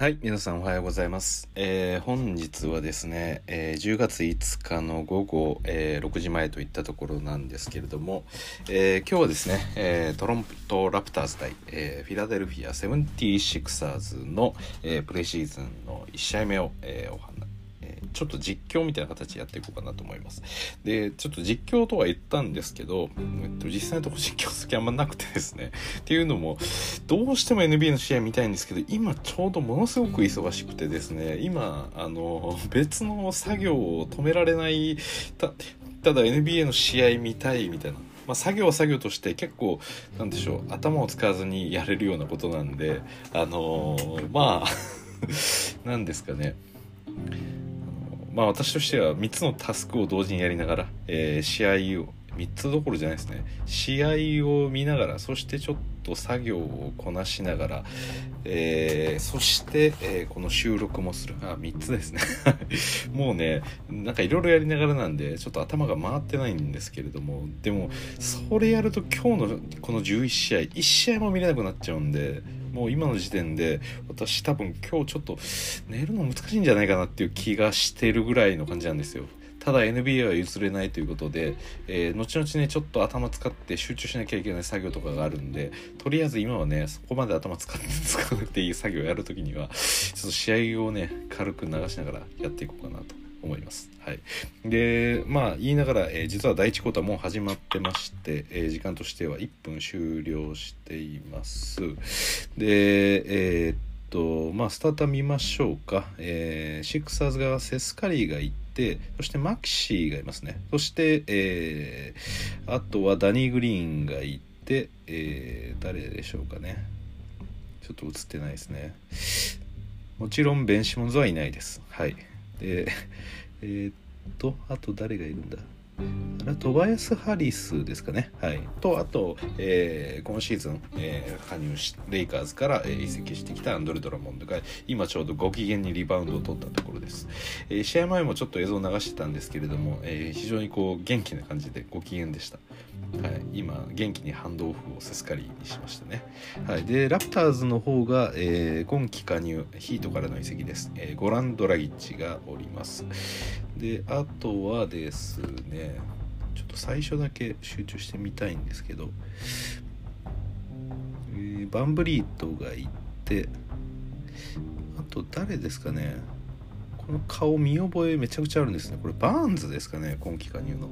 はい、皆さんおはようございます。えー本日はですね、えー10月5日の午後、えー6時前といったところなんですけれども、え今日はですね、えトロントラプターズ対、えフィラデルフィア 76ers の、えープレシーズンの1試合目を、えーお話ちょっと実況みたいな形でやっていこうかなと思います。で、ちょっと実況とは言ったんですけど、えっと、実際のところ実況する気あんまなくてですね。っていうのも、どうしても NBA の試合見たいんですけど、今ちょうどものすごく忙しくてですね、今、あの、別の作業を止められない、たただ NBA の試合見たいみたいな。まあ、作業は作業として結構なんでしょう頭を使わずにやれるようなことなんであのーまあ なんですかねまあ私としては3つのタスクを同時にやりながら、えー試合を3つどころじゃないですね。試合を見ながらそしてちょっと作業をこなしながら、えーそして、えーこの収録もする。あ3つですね。もうねなんかいろいろやりながらなんでちょっと頭が回ってないんですけれどもでもそれやると今日のこの11試合1試合も見れなくなっちゃうんでもう今の時点で私多分今日ちょっと寝るの難しいんじゃないかなっていう気がしてるぐらいの感じなんですよ。ただ NBA は譲れないということで、えー後々ねちょっと頭使って集中しなきゃいけない作業とかがあるんでとりあえず今はねそこまで頭使って使わなくていい作業をやるときにはちょっと試合をね軽く流しながらやっていこうかなと。思います。はい、でまあ言いながら、えー実は第1クォーターもう始まってまして、えー時間としては1分終了しています。でえーっとまあスターター見ましょうか、えーシクサーズがセスカリーがいてそしてマキシーがいますね。そして、えーあとはダニー・グリーンがいて、えー誰でしょうかね。ちょっと映ってないですね。もちろんベン・シモンズはいないです。はい。で えーっとあと誰がいるんだ？あれはトバヤス・ハリスですかね。はい。と、あと、えー今シーズン、えー加入し、レイカーズから、えー移籍してきたアンドレ・ドラモンドが、今ちょうどご機嫌にリバウンドを取ったところです。えー試合前もちょっと映像を流してたんですけれども、え非常にこう、元気な感じでご機嫌でした。はい。今、元気にハンドオフをセスカリーにしましたね。はい。で、ラプターズの方が、えー今季加入、ヒートからの移籍です。えーゴラン・ドラギッチがおります。であとはですねちょっと最初だけ集中してみたいんですけど、えーバンブリートがいてあと誰ですかねこの顔見覚えめちゃくちゃあるんですねこれバーンズですかね今季加入の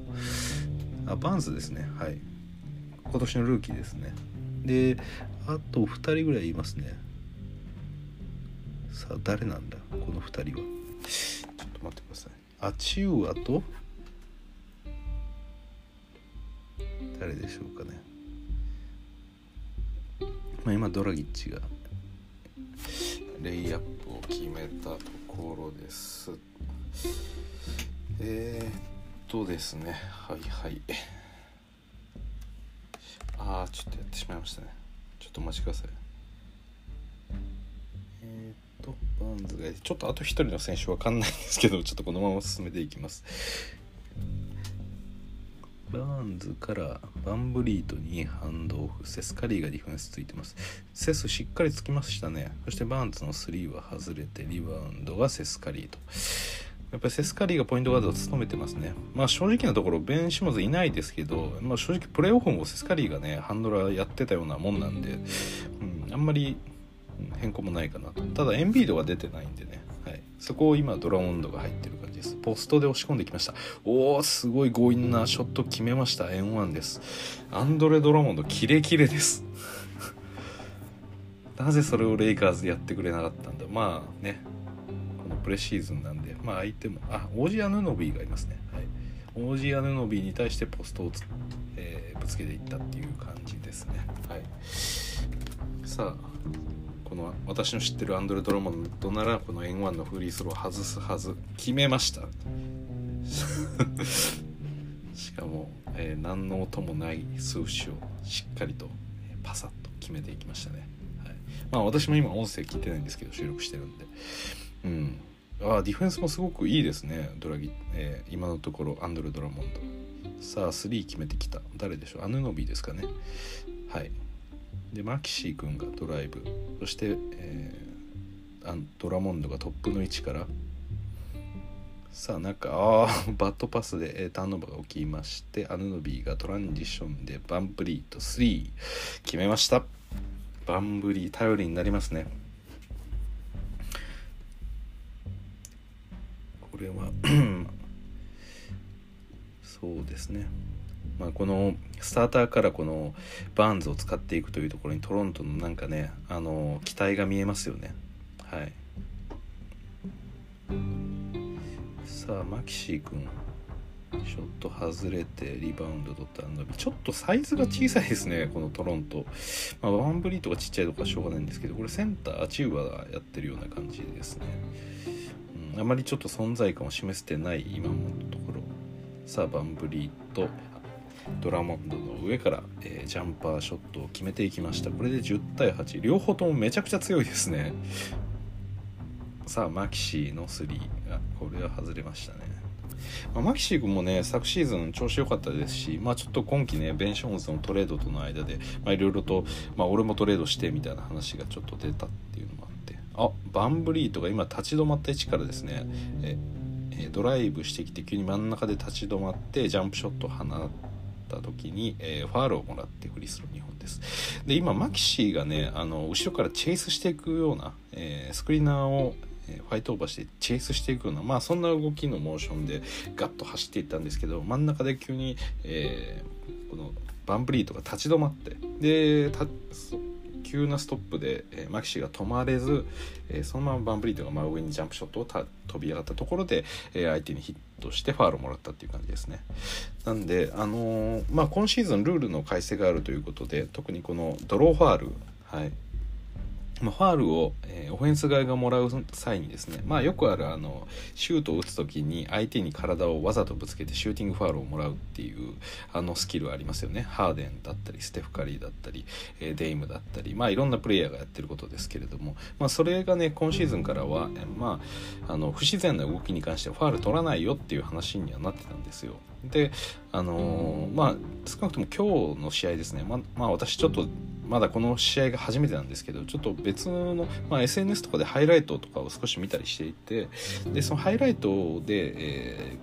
あバンズですね。はい。今年のルーキーですね。であと2人ぐらいいますね。さあ誰なんだ？この2人は。ちょっと待ってください。アチウアと？誰でしょうかね。まあ今ドラギッチがレイアップを決めたところです。えー、とですね。はいはい。ああちょっとやってしまいましたね。ちょっとお待ちください。えっとバーンズがちょっとあと一人の選手わかんないんですけどちょっとこのまま進めていきます。バーンズからバンブリートにハンドオフセスカリーがディフェンスついてます。セスしっかりつきましたね。そしてバーンズの3は外れてリバウンドがセスカリーと。やっぱりセスカリーがポイントガードを務めてますね。まあ正直なところ、ベン・シモンズいないですけど、まあ正直プレーオフもセスカリーがね、ハンドラーやってたようなもんなんで、うん、あんまり変更もないかなと。ただエンビードが出てないんでね、はい、そこを今ドラモンドが入ってる感じです。ポストで押し込んできました。おお、すごい強引なショット決めました。N1 です。アンドレ・ドラモンド、キレキレです。なぜそれをレイカーズでやってくれなかったんだ。まあね、プレシーズンなんで、まあ相手も、あ、オージアヌノビーがいますね。はい。オージアヌノビーに対してポストをつ、えーぶつけていったっていう感じですね。はい。さあ、この私の知ってるアンドレ・ドラモンドならこの N1 のフリースロー外すはず決めました しかも、えー何の音もない数詞をしっかりと、パサッと決めていきましたね、はい、まあ私も今音声聞いてないんですけど収録してるんでうんあディフェンスもすごくいいですね。ドラギ、えー今のところアンドレ・ドラモンド。さあ3決めてきた。誰でしょう？アヌノビーですかね。はい。でマキシー君がドライブ。そして、えードラモンドがトップの位置から。さあなんかあ バットパスで、えー、ターンオーバーが起きましてアヌノビーがトランジションでバンブリーと3決めました。バンブリー頼りになりますね。これは。そうですね。まあ、このスターターからこのバーンズを使っていくというところにトロントのなんかねあの期待が見えますよね。はい。さあマキシー君。ショット外れてリバウンド取った伸びちょっとサイズが小さいですねこのトロント、まあ、ワンブリーとかちっちゃいとかしょうがないんですけどこれセンターチューバーやってるような感じですね、あまりちょっと存在感を示せてない今のところ。さあバンブリーとドラモンドの上から、えー、ジャンパーショットを決めていきました。これで10対8両方ともめちゃくちゃ強いですね。さあマキシーの3がこれは外れましたね、まあ、マキシー君もね昨シーズン調子良かったですし、まあ、ちょっと今季ねベン・ショーンズのトレードとの間でいろいろと、まあ、俺もトレードしてみたいな話がちょっと出たっていうのもあバンブリートが今立ち止まった位置からですね。えドライブしてきて急に真ん中で立ち止まってジャンプショットを放った時に、えー、ファールをもらってフリースロー2本です。で今マキシーがねあの後ろからチェイスしていくような、えー、スクリーナーをファイトオーバーしてチェイスしていくようなまあそんな動きのモーションでガッと走っていったんですけど真ん中で急に、えー、このバンブリートが立ち止まってで急なストップで、えー、マキシが止まれず、えー、そのままバンブリートが真上にジャンプショットを飛び上がったところで、えー、相手にヒットしてファールをもらったっていう感じですね。なんで、あのまあ、今シーズンルールの改正があるということで特にこのドローファール、はい、まあ、ファールを、えー、オフェンス側がもらう際にですね、まあ、よくあるあのシュートを打つ時に相手に体をわざとぶつけてシューティングファールをもらうっていうあのスキルありますよね。ハーデンだったりステフ・カリーだったり、えー、デイムだったり、まあ、いろんなプレイヤーがやってることですけれども、まあ、それがね今シーズンからは、えー、まあ、あの不自然な動きに関してはファール取らないよっていう話にはなってたんですよ。であのー、まあ少なくとも今日の試合ですね。ままあ私ちょっとまだこの試合が初めてなんですけどちょっと別の、まあ、SNS とかでハイライトとかを少し見たりしていてでそのハイライトで、え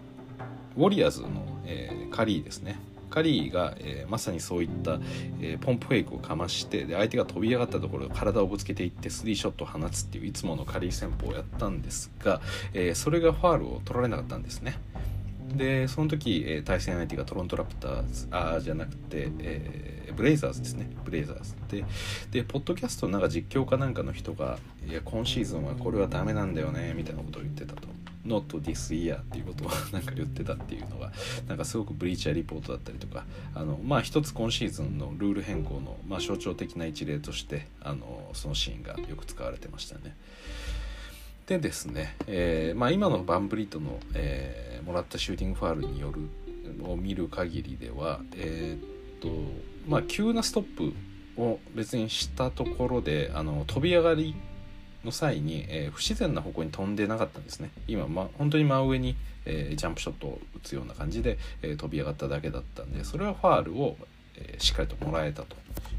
ー、ウォリアーズの、えー、カリーですねカリーが、えー、まさにそういった、えー、ポンプフェイクをかましてで相手が飛び上がったところ体をぶつけていってスリーショットを放つっていういつものカリー戦法をやったんですが、えー、それがファールを取られなかったんですね。でその時、えー、対戦相手がトロントラプターズあじゃなくて、えー、ブレイザーズですねブレイザーズででポッドキャストのなんか実況かなんかの人が「いや今シーズンはこれはダメなんだよね」みたいなことを言ってたと。Not this year っていうことをなんか言ってたっていうのがなんかすごくブリーチャーリポートだったりとかあのまあ一つ今シーズンのルール変更の、まあ、象徴的な一例としてあのそのシーンがよく使われてましたね。でですね、えーまあ、今のバンブリットの、えー、もらったシューティングファールによるを見る限りでは、えー、っとまあ、急なストップを別にしたところであの飛び上がりの際に、えー、不自然な方向に飛んでなかったんですね。今、ま、本当に真上に、えー、ジャンプショットを打つような感じで、えー、飛び上がっただけだったんでそれはファールを、えしっかりともらえたと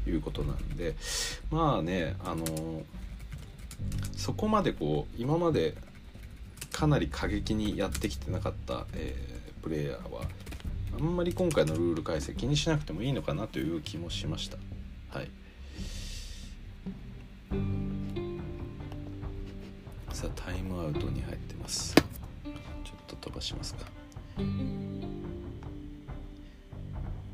いうことなんでまあねあのそこまでこう今までかなり過激にやってきてなかった、えー、プレイヤーはあんまり今回のルール改正気にしなくてもいいのかなという気もしました。はい、さあタイムアウトに入ってます。ちょっと飛ばしますか。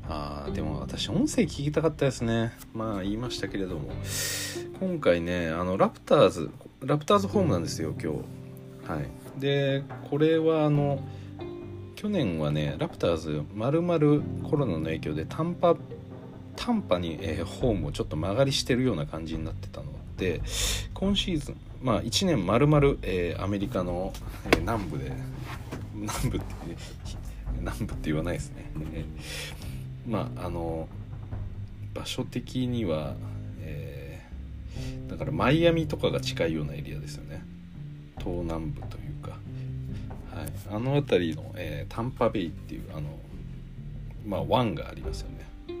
あでも私音声聞きたかったですね。まあ言いましたけれども。今回ねあのラプターズラプターズホームなんですよ今日。はい。でこれはあの去年はねラプターズまるまるコロナの影響で短波短波に、えー、ホームをちょっと曲がりしてるような感じになってたので今シーズンまあ1年まるまる、えー、アメリカの、えー、南部で南部って南部って言わないですね、えー、まああの場所的にはえだからマイアミとかが近いようなエリアですよね。東南部というか、はい、あの辺りの、えー、タンパベイっていうあのまあ湾がありますよね、は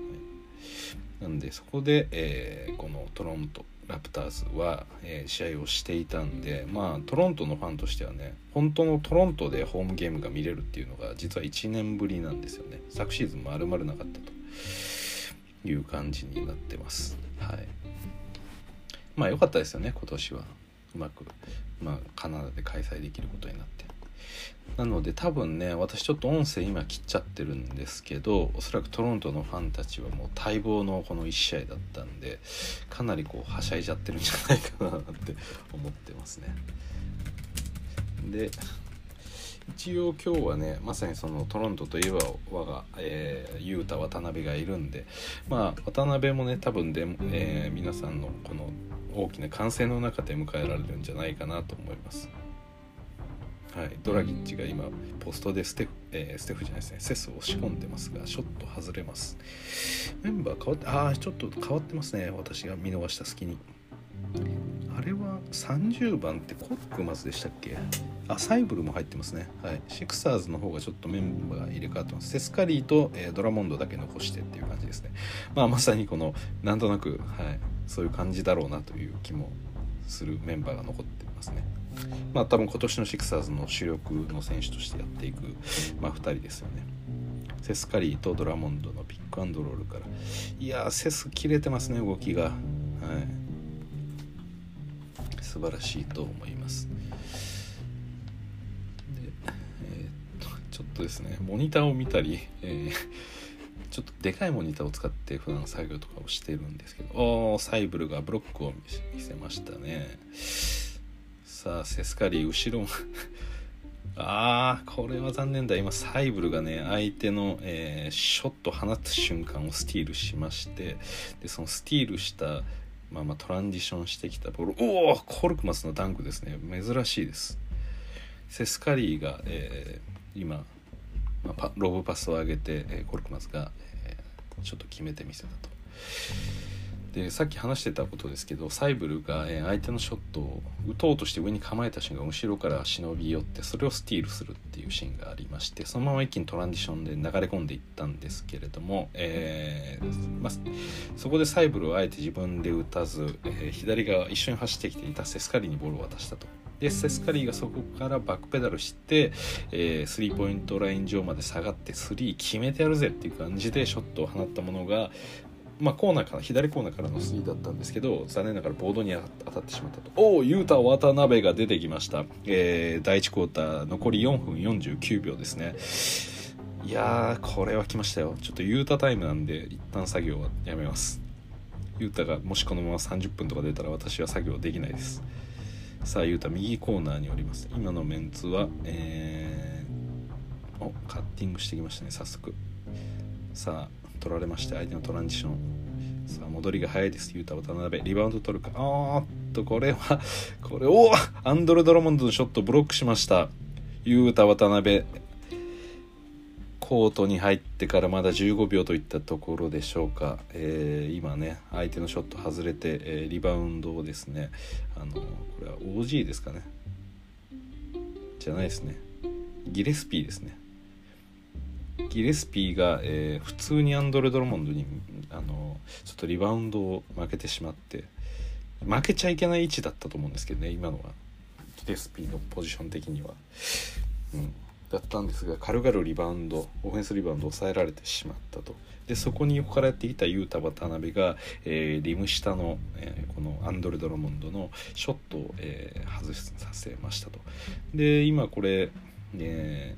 い、なんでそこで、えー、このトロント。ラプターズは、えー、試合をしていたんでまあトロントのファンとしてはね本当のトロントでホームゲームが見れるっていうのが実は1年ぶりなんですよね。昨シーズン丸々なかったという感じになってます。はい。まあ良かったですよね今年は。うまく、まあ、カナダで開催できることになって。なので多分ね私ちょっと音声今切っちゃってるんですけどおそらくトロントのファンたちはもう待望のこの1試合だったんでかなりこうはしゃいじゃってるんじゃないかなって 思ってますねで一応今日はねまさにそのトロントといえば我が、えー、雄太渡辺がいるんでまあ渡辺もね多分で、えー、皆さんのこの大きな歓声の中で迎えられるんじゃないかなと思います。はい、ドラギッチが今ポストでステフ、えー、ステフじゃないですね。セスを押し込んでますがショット外れます。メンバー変わってああちょっと変わってますね。私が見逃した隙に。あれは30番ってコックマスでしたっけ？あサイブルも入ってますね。はい。シクサーズの方がちょっとメンバー入れ替わってます。セスカリーと、えー、ドラモンドだけ残してっていう感じですね。まあまさにこのなんとなくはい。そういう感じだろうなという気もするメンバーが残ってますね。まあ多分今年のシクサーズの主力の選手としてやっていく、まあ、2人ですよね。セスカリーとドラモンドのピックアンドロールから。いやセス切れてますね動きが。はい。素晴らしいと思います。でえー、っとちょっとですねモニターを見たり、えーちょっとでかいモニターを使って普段作業とかをしてるんですけどおサイブルがブロックを見せましたね。さあセスカリー後ろ あーこれは残念だ。今サイブルがね相手の、えー、ショット放つ瞬間をスティールしましてでそのスティールしたまあまあトランジションしてきたボールおおコルクマスのダンクですね。珍しいです。セスカリーが、えー、今、まあ、ロブパスを上げて、えー、コルクマスが、えー、ちょっと決めてみせたと。でさっき話してたことですけどサイブルが、え相手のショットを打とうとして上に構えた瞬間後ろから忍び寄ってそれをスティールするっていうシーンがありましてそのまま一気にトランジションで流れ込んでいったんですけれども、えー、まあ、そこでサイブルをあえて自分で打たず、えー、左側一緒に走ってきていたセスカリーにボールを渡したと。でセスカリーがそこからバックペダルして、えー、スリーポイントライン上まで下がってスリー決めてやるぜっていう感じでショットを放ったものがまあ、コーナーから左コーナーからのスリーだったんですけど残念ながらボードに当たってしまったと。おお雄太渡辺が出てきました、えー、第1クォーター残り4分49秒ですね。いやーこれは来ましたよ。ちょっと雄太タイムなんで一旦作業はやめます。雄太がもしこのまま30分とか出たら私は作業できないです。さあ雄太右コーナーにおります。今のメンツはえー、おカッティングしてきましたね早速。さあ取られまして相手のトランジション。さあ戻りが早いですユータ渡辺。リバウンド取るか。あーっとこれは これおアンドル・ドロモンドのショットブロックしました。ユータ渡辺。コートに入ってからまだ15秒といったところでしょうか、えー、今ね相手のショット外れて、えー、リバウンドをですね。あのこれは OG ですかね。じゃないですね。ギレスピーですね。ギレスピーが、えー、普通にアンドレ・ドロモンドにあのちょっとリバウンドを負けてしまって負けちゃいけない位置だったと思うんですけどね今のは。ギレスピーのポジション的には、うん、だったんですが軽々リバウンドオフェンスリバウンドを抑えられてしまったと。でそこに横からやってきたユータ渡辺が、えー、リム下の、えー、このアンドレ・ドロモンドのショットを、えー、外させましたと。で今これ、え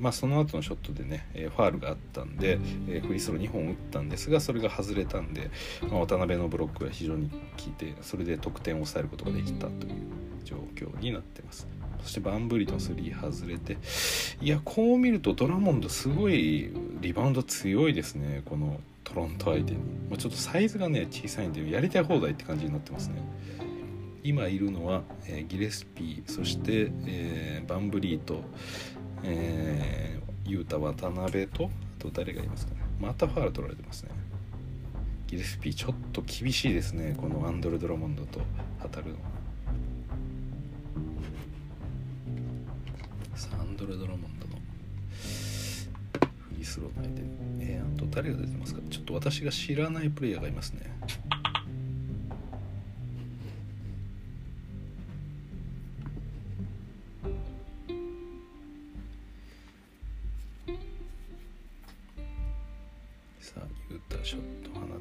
まあ、その後のショットでね、えファールがあったんで、えフリースロー2本打ったんですがそれが外れたんで、まあ、渡辺のブロックが非常に効いてそれで得点を抑えることができたという状況になってます。そしてバンブリとスリー外れていやこう見るとドラモンドすごいリバウンド強いですねこのトロント相手に、まあ、ちょっとサイズがね小さいんでやりたい放題って感じになってますね。今いるのは、えー、ギレスピーそして、えー、バンブリーと、えー、ユータ渡辺とあと誰がいますかね。またファール取られてますね。ギレスピーちょっと厳しいですね。このアンドレ・ドラモンドと当たるの。さあアンドレ・ドラモンドの。フリースロー内で。えー、あと誰が出てますか。ちょっと私が知らないプレイヤーがいますね。たショット放って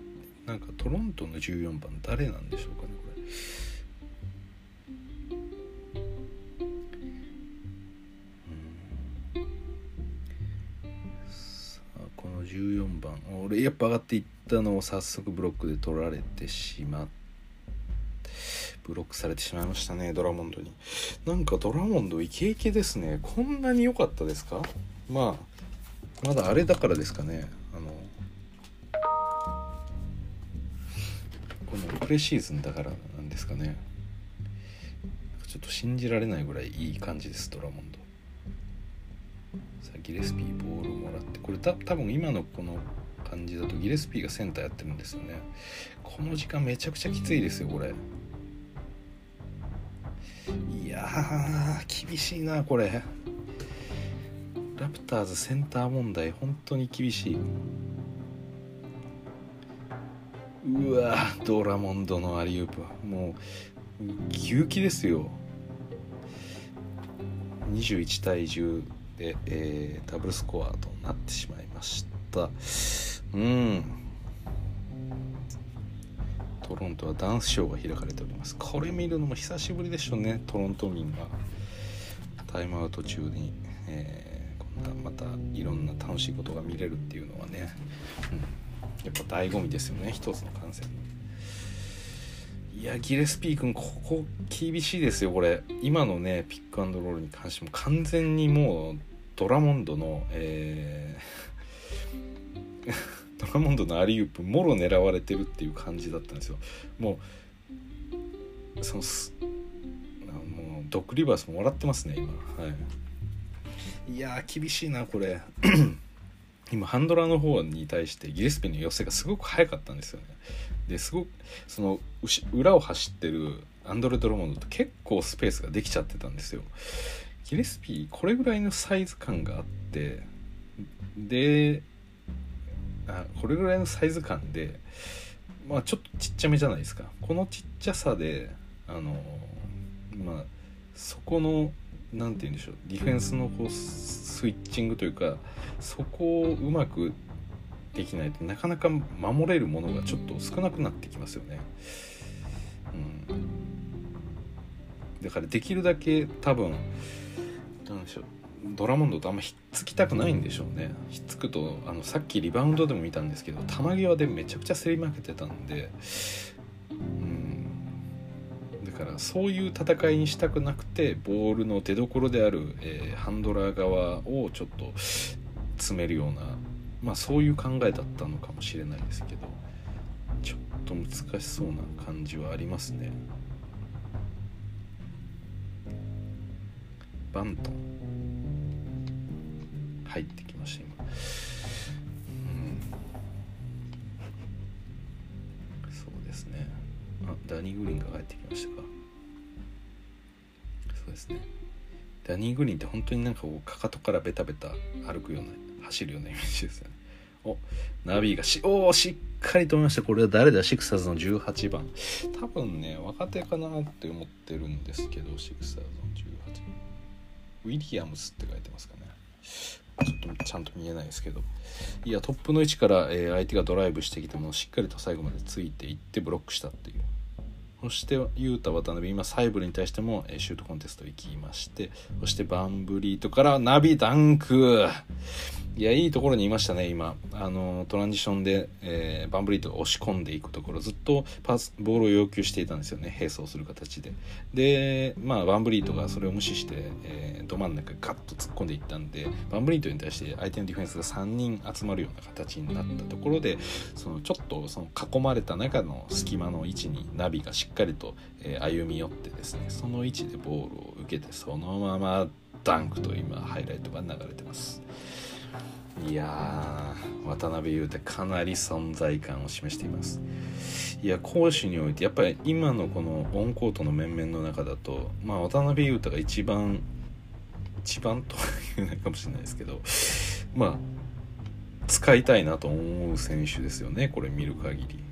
なんかトロントの14番誰なんでしょうかねこれ。さあこの14番。俺やっぱ上がっていったのを早速ブロックで取られてしまってブロックされてしまいましたねドラモンドに。なんかドラモンドイケイケですね。こんなに良かったですか？まあまだあれだからですかね。このプレシーズンだからなんですかね。ちょっと信じられないぐらいいい感じですドラモンド。さあギレスピーボールもらって。これた多分今のこの感じだとギレスピーがセンターやってるんですよね。この時間めちゃくちゃきついですよこれ。いやー厳しいなこれ。ラプターズセンター問題本当に厳しい。うわドラモンドのアリウープもう牛気ですよ。21対10で、えー、ダブルスコアとなってしまいました。うん。トロントはダンスショーが開かれております。これ見るのも久しぶりでしょうね。トロント民が。タイムアウト中に、えー、こんなまたいろんな楽しいことが見れるっていうのはね、うん、やっぱ醍醐味ですよね一つの観戦いやギレスピー君ここ厳しいですよこれ。今のねピックアンドロールに関しても完全にもうドラモンドのえー ドラモンドのアリウープもろ狙われてるっていう感じだったんですよ。もうそのもうドッグリバースもらってますね今。はい。いや厳しいなこれ。今ハンドラーの方に対してギレスピーの寄せがすごく速かったんですよね。ですごくその裏を走ってるアンドレ・ドロモンドと結構スペースができちゃってたんですよ。ギレスピーこれぐらいのサイズ感があってであこれぐらいのサイズ感でまあちょっとちっちゃめじゃないですか。このちっちゃさであのまあそこの何て言うんでしょう。ディフェンスのこうスイッチングというかそこをうまくできないとなかなか守れるものがちょっと少なくなってきますよね。うん、だからできるだけ多分何でしょう。ドラモンドとあんまひっつきたくないんでしょうね。ひっつくとあのさっきリバウンドでも見たんですけど球際でめちゃくちゃ競り負けてたんで。うん。だからそういう戦いにしたくなくてボールの出どころである、えー、ハンドラー側をちょっと詰めるようなまあそういう考えだったのかもしれないですけどちょっと難しそうな感じはありますね。バント入ってきました今。うん。そうですね。ダニー・グリーンが帰ってきましたか。そうですね。ダニー・グリーンって本当になんかこうかかとからベタベタ歩くような走るようなイメージですよね。おナビがしおしっかり止めました。これは誰だ？シクサーズの18番。多分ね若手かなって思ってるんですけどシクサーズの18ウィリアムスって書いてますかね。ちょっとちゃんと見えないですけど。いやトップの位置から、えー、相手がドライブしてきたものをしっかりと最後までついていってブロックしたっていう。そして雄太渡辺今サイブルに対しても、えー、シュートコンテスト行きましてそしてバンブリートからナビダンクいやいいところにいましたね今。あのトランジションで、えー、バンブリートが押し込んでいくところ。ずっとパスボールを要求していたんですよね並走する形で。でまあバンブリートがそれを無視して、えー、ど真ん中ガッと突っ込んでいったんでバンブリートに対して相手のディフェンスが3人集まるような形になったところでそのちょっとその囲まれた中の隙間の位置にナビがしっかりと、えー、歩み寄ってですねその位置でボールを受けてそのままダンクと今ハイライトが流れてます。いや渡辺裕太かなり存在感を示しています。いや攻守においてやっぱり今のこのオンコートの面々の中だと、まあ、渡辺裕太が一番一番とは言えないかもしれないですけどまあ使いたいなと思う選手ですよねこれ見る限り。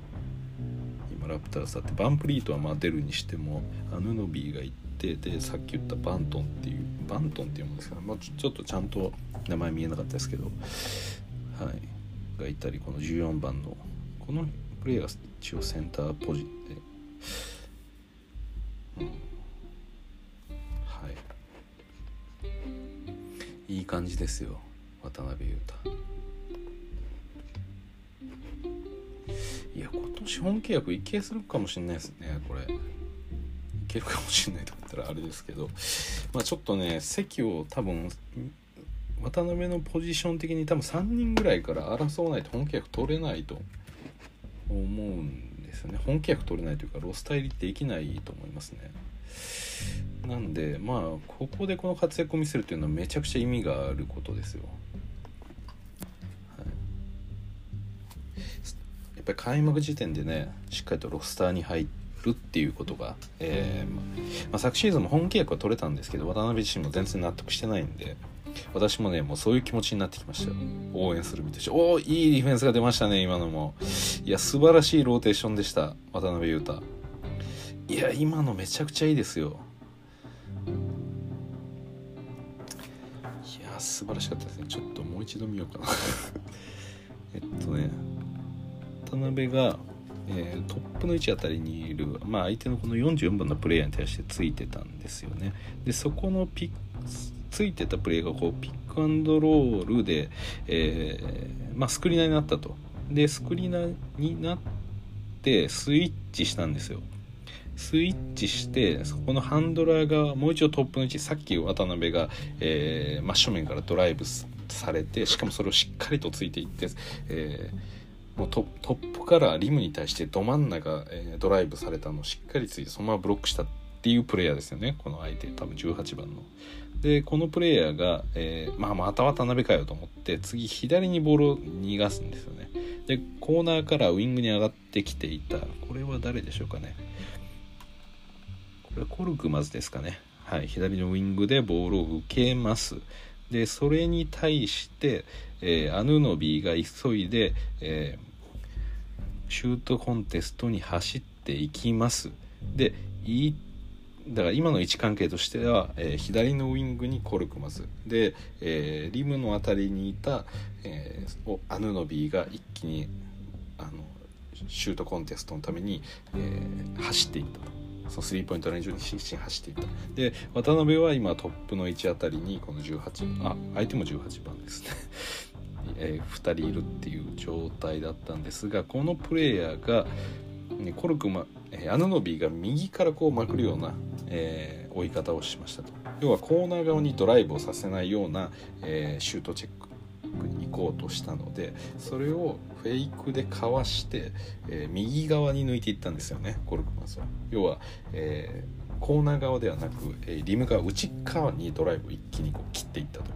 ラプターズだってバンプリートはまあ出るにしてもアヌノビーがいてでさっき言ったバントンっていうバントンっていうもんですか、まあ、ちょっとちゃんと名前見えなかったですけど、はい、がいたりこの14番のこのプレイが一応センターポジで、うん、はい。いい感じですよ。渡辺裕太。いや今年本契約いけするかもしれないですねこれ。いけるかもしれないと思ったらあれですけど。まあちょっとね席を多分渡辺のポジション的に多分3人ぐらいから争わないと本契約取れないと。思うんですよね。本契約取れないというかロスタイリできないと思いますね。なんでまあここでこの活躍を見せるというのはめちゃくちゃ意味があることですよ、ぱり開幕時点でねしっかりとロスターに入るっていうことが、えーまあ、昨シーズンも本契約は取れたんですけど渡辺自身も全然納得してないんで私もねもうそういう気持ちになってきました。応援する身として。おおいいディフェンスが出ましたね今のも。いや素晴らしいローテーションでした渡辺裕太。いや今のめちゃくちゃいいですよ。いや素晴らしかったですね。ちょっともう一度見ようかな。えっとね渡辺が、えー、トップの位置あたりにいる、まあ、相手のこの44番のプレイヤーに対してついてたんですよね。でそこのピッついてたプレーがこうピックアンドロールで、えー、まあ、スクリーナーになったと。でスクリーナーになってスイッチしたんですよ。スイッチしてそこのハンドラーがもう一度トップの位置さっき渡辺が、えー、真正面からドライブされてしかもそれをしっかりとついていって、えー、もうトップからリムに対してど真ん中、えー、ドライブされたのをしっかりついてそのままブロックしたっていうプレイヤーですよね。この相手多分18番の。でこのプレイヤーが、えー、まあ、また渡辺かよと思って次左にボールを逃がすんですよね。でコーナーからウイングに上がってきていたこれは誰でしょうかね。これはコルクマズですかね。はい左のウイングでボールを受けます。でそれに対して、えー、アヌノビーが急いで、えー、シュートコンテストに走っていきます。でいだから今の位置関係としては、えー、左のウイングにコルクマズで、えー、リムの辺りにいた、えー、アヌノビーが一気にあのシュートコンテストのために、え、走っていったと。そのスリーポイントライン上に必死に走っていった。で渡辺は今トップの位置あたりにこの18あ相手も18番ですね。えー、2人いるっていう状態だったんですがこのプレイヤーが、ね、コルクマ、えー、アヌノビーが右からこうまくるようなえー、追い方をしましたと。要はコーナー側にドライブをさせないような、え、シュートチェックに行こうとしたのでそれをフェイクでかわして、え、右側に抜いていったんですよねコルクマスは要は、えー、コーナー側ではなく、えー、リムが内側にドライブを一気にこう切っていったと。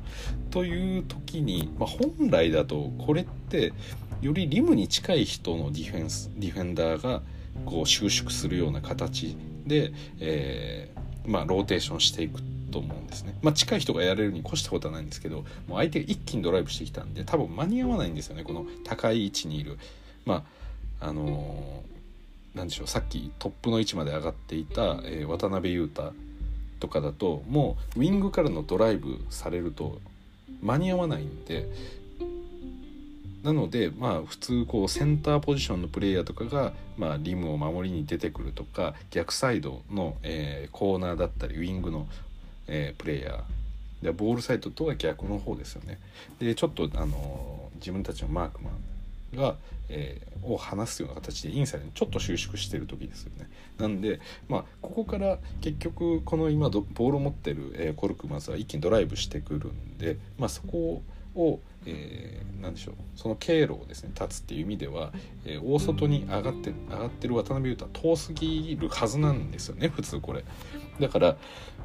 という時に、まあ、本来だとこれってよりリムに近い人のディフェンスディフェンダーがこう収縮するような形で、えー、まあ、ローテーションしていくと思うんですね。まあ、近い人がやれるに越したことはないんですけどもう相手が一気にドライブしてきたんで多分間に合わないんですよねこの高い位置にいる。まああのー、なんでしょうさっきトップの位置まで上がっていた、えー、渡辺裕太とかだともうウィングからのドライブされると間に合わないんでなのでまあ普通こうセンターポジションのプレイヤーとかが、まあ、リムを守りに出てくるとか逆サイドの、え、コーナーだったりウイングの、え、プレイヤーでボールサイドとは逆の方ですよね。でちょっとあの自分たちのマークマンが、えー、を離すような形でインサイドにちょっと収縮してる時ですよね。なんで、まあ、ここから結局この今ボールを持ってる、えー、コルクマズは一気にドライブしてくるんで、まあ、そこをえー、でしょうその経路をですね立つっていう意味では、えー、大外に上がって上がってる渡辺裕太は遠すぎるはずなんですよね普通これだから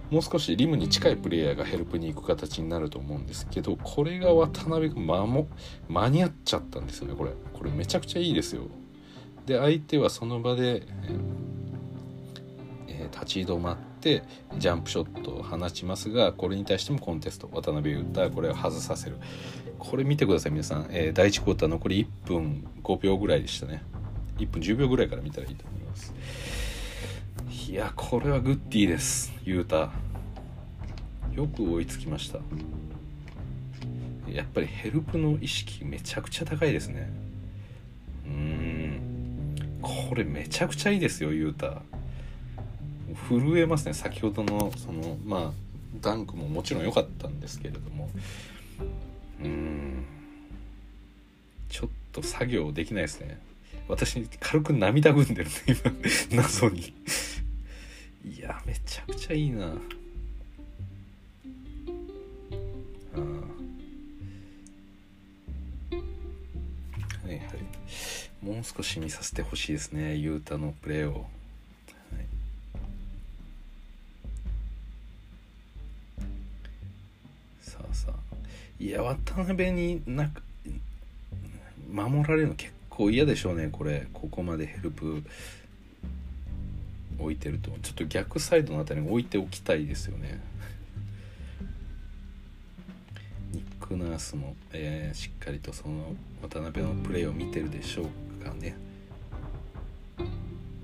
もう少しリムに近いプレイヤーがヘルプに行く形になると思うんですけどこれが渡辺が間も間に合っちゃったんですよねこれ。これめちゃくちゃいいですよ。で相手はその場で、えー、立ち止まってジャンプショットを放ちますがこれに対してもコンテスト。渡辺裕太はこれを外させる。これ見てください皆さん、えー、第1クォーター残り1分5秒ぐらいでしたね。1分10秒ぐらいから見たらいいと思います。いやこれはグッディです雄太よく追いつきました。やっぱりヘルプの意識めちゃくちゃ高いですね。うーんこれめちゃくちゃいいですよ雄太震えますね先ほどのそのまあダンクももちろん良かったんですけれども。うんちょっと作業できないですね。私軽く涙ぐんでるね今 謎に。いやめちゃくちゃいいな。あはいはい。もう少し見させてほしいですね雄太のプレーを、はい、さあさあ。いや渡辺になんか守られるの結構嫌でしょうねこれ。ここまでヘルプ置いてるとちょっと逆サイドのあたりに置いておきたいですよね。ニック・ナースも、えー、しっかりとその渡辺のプレーを見てるでしょうかね。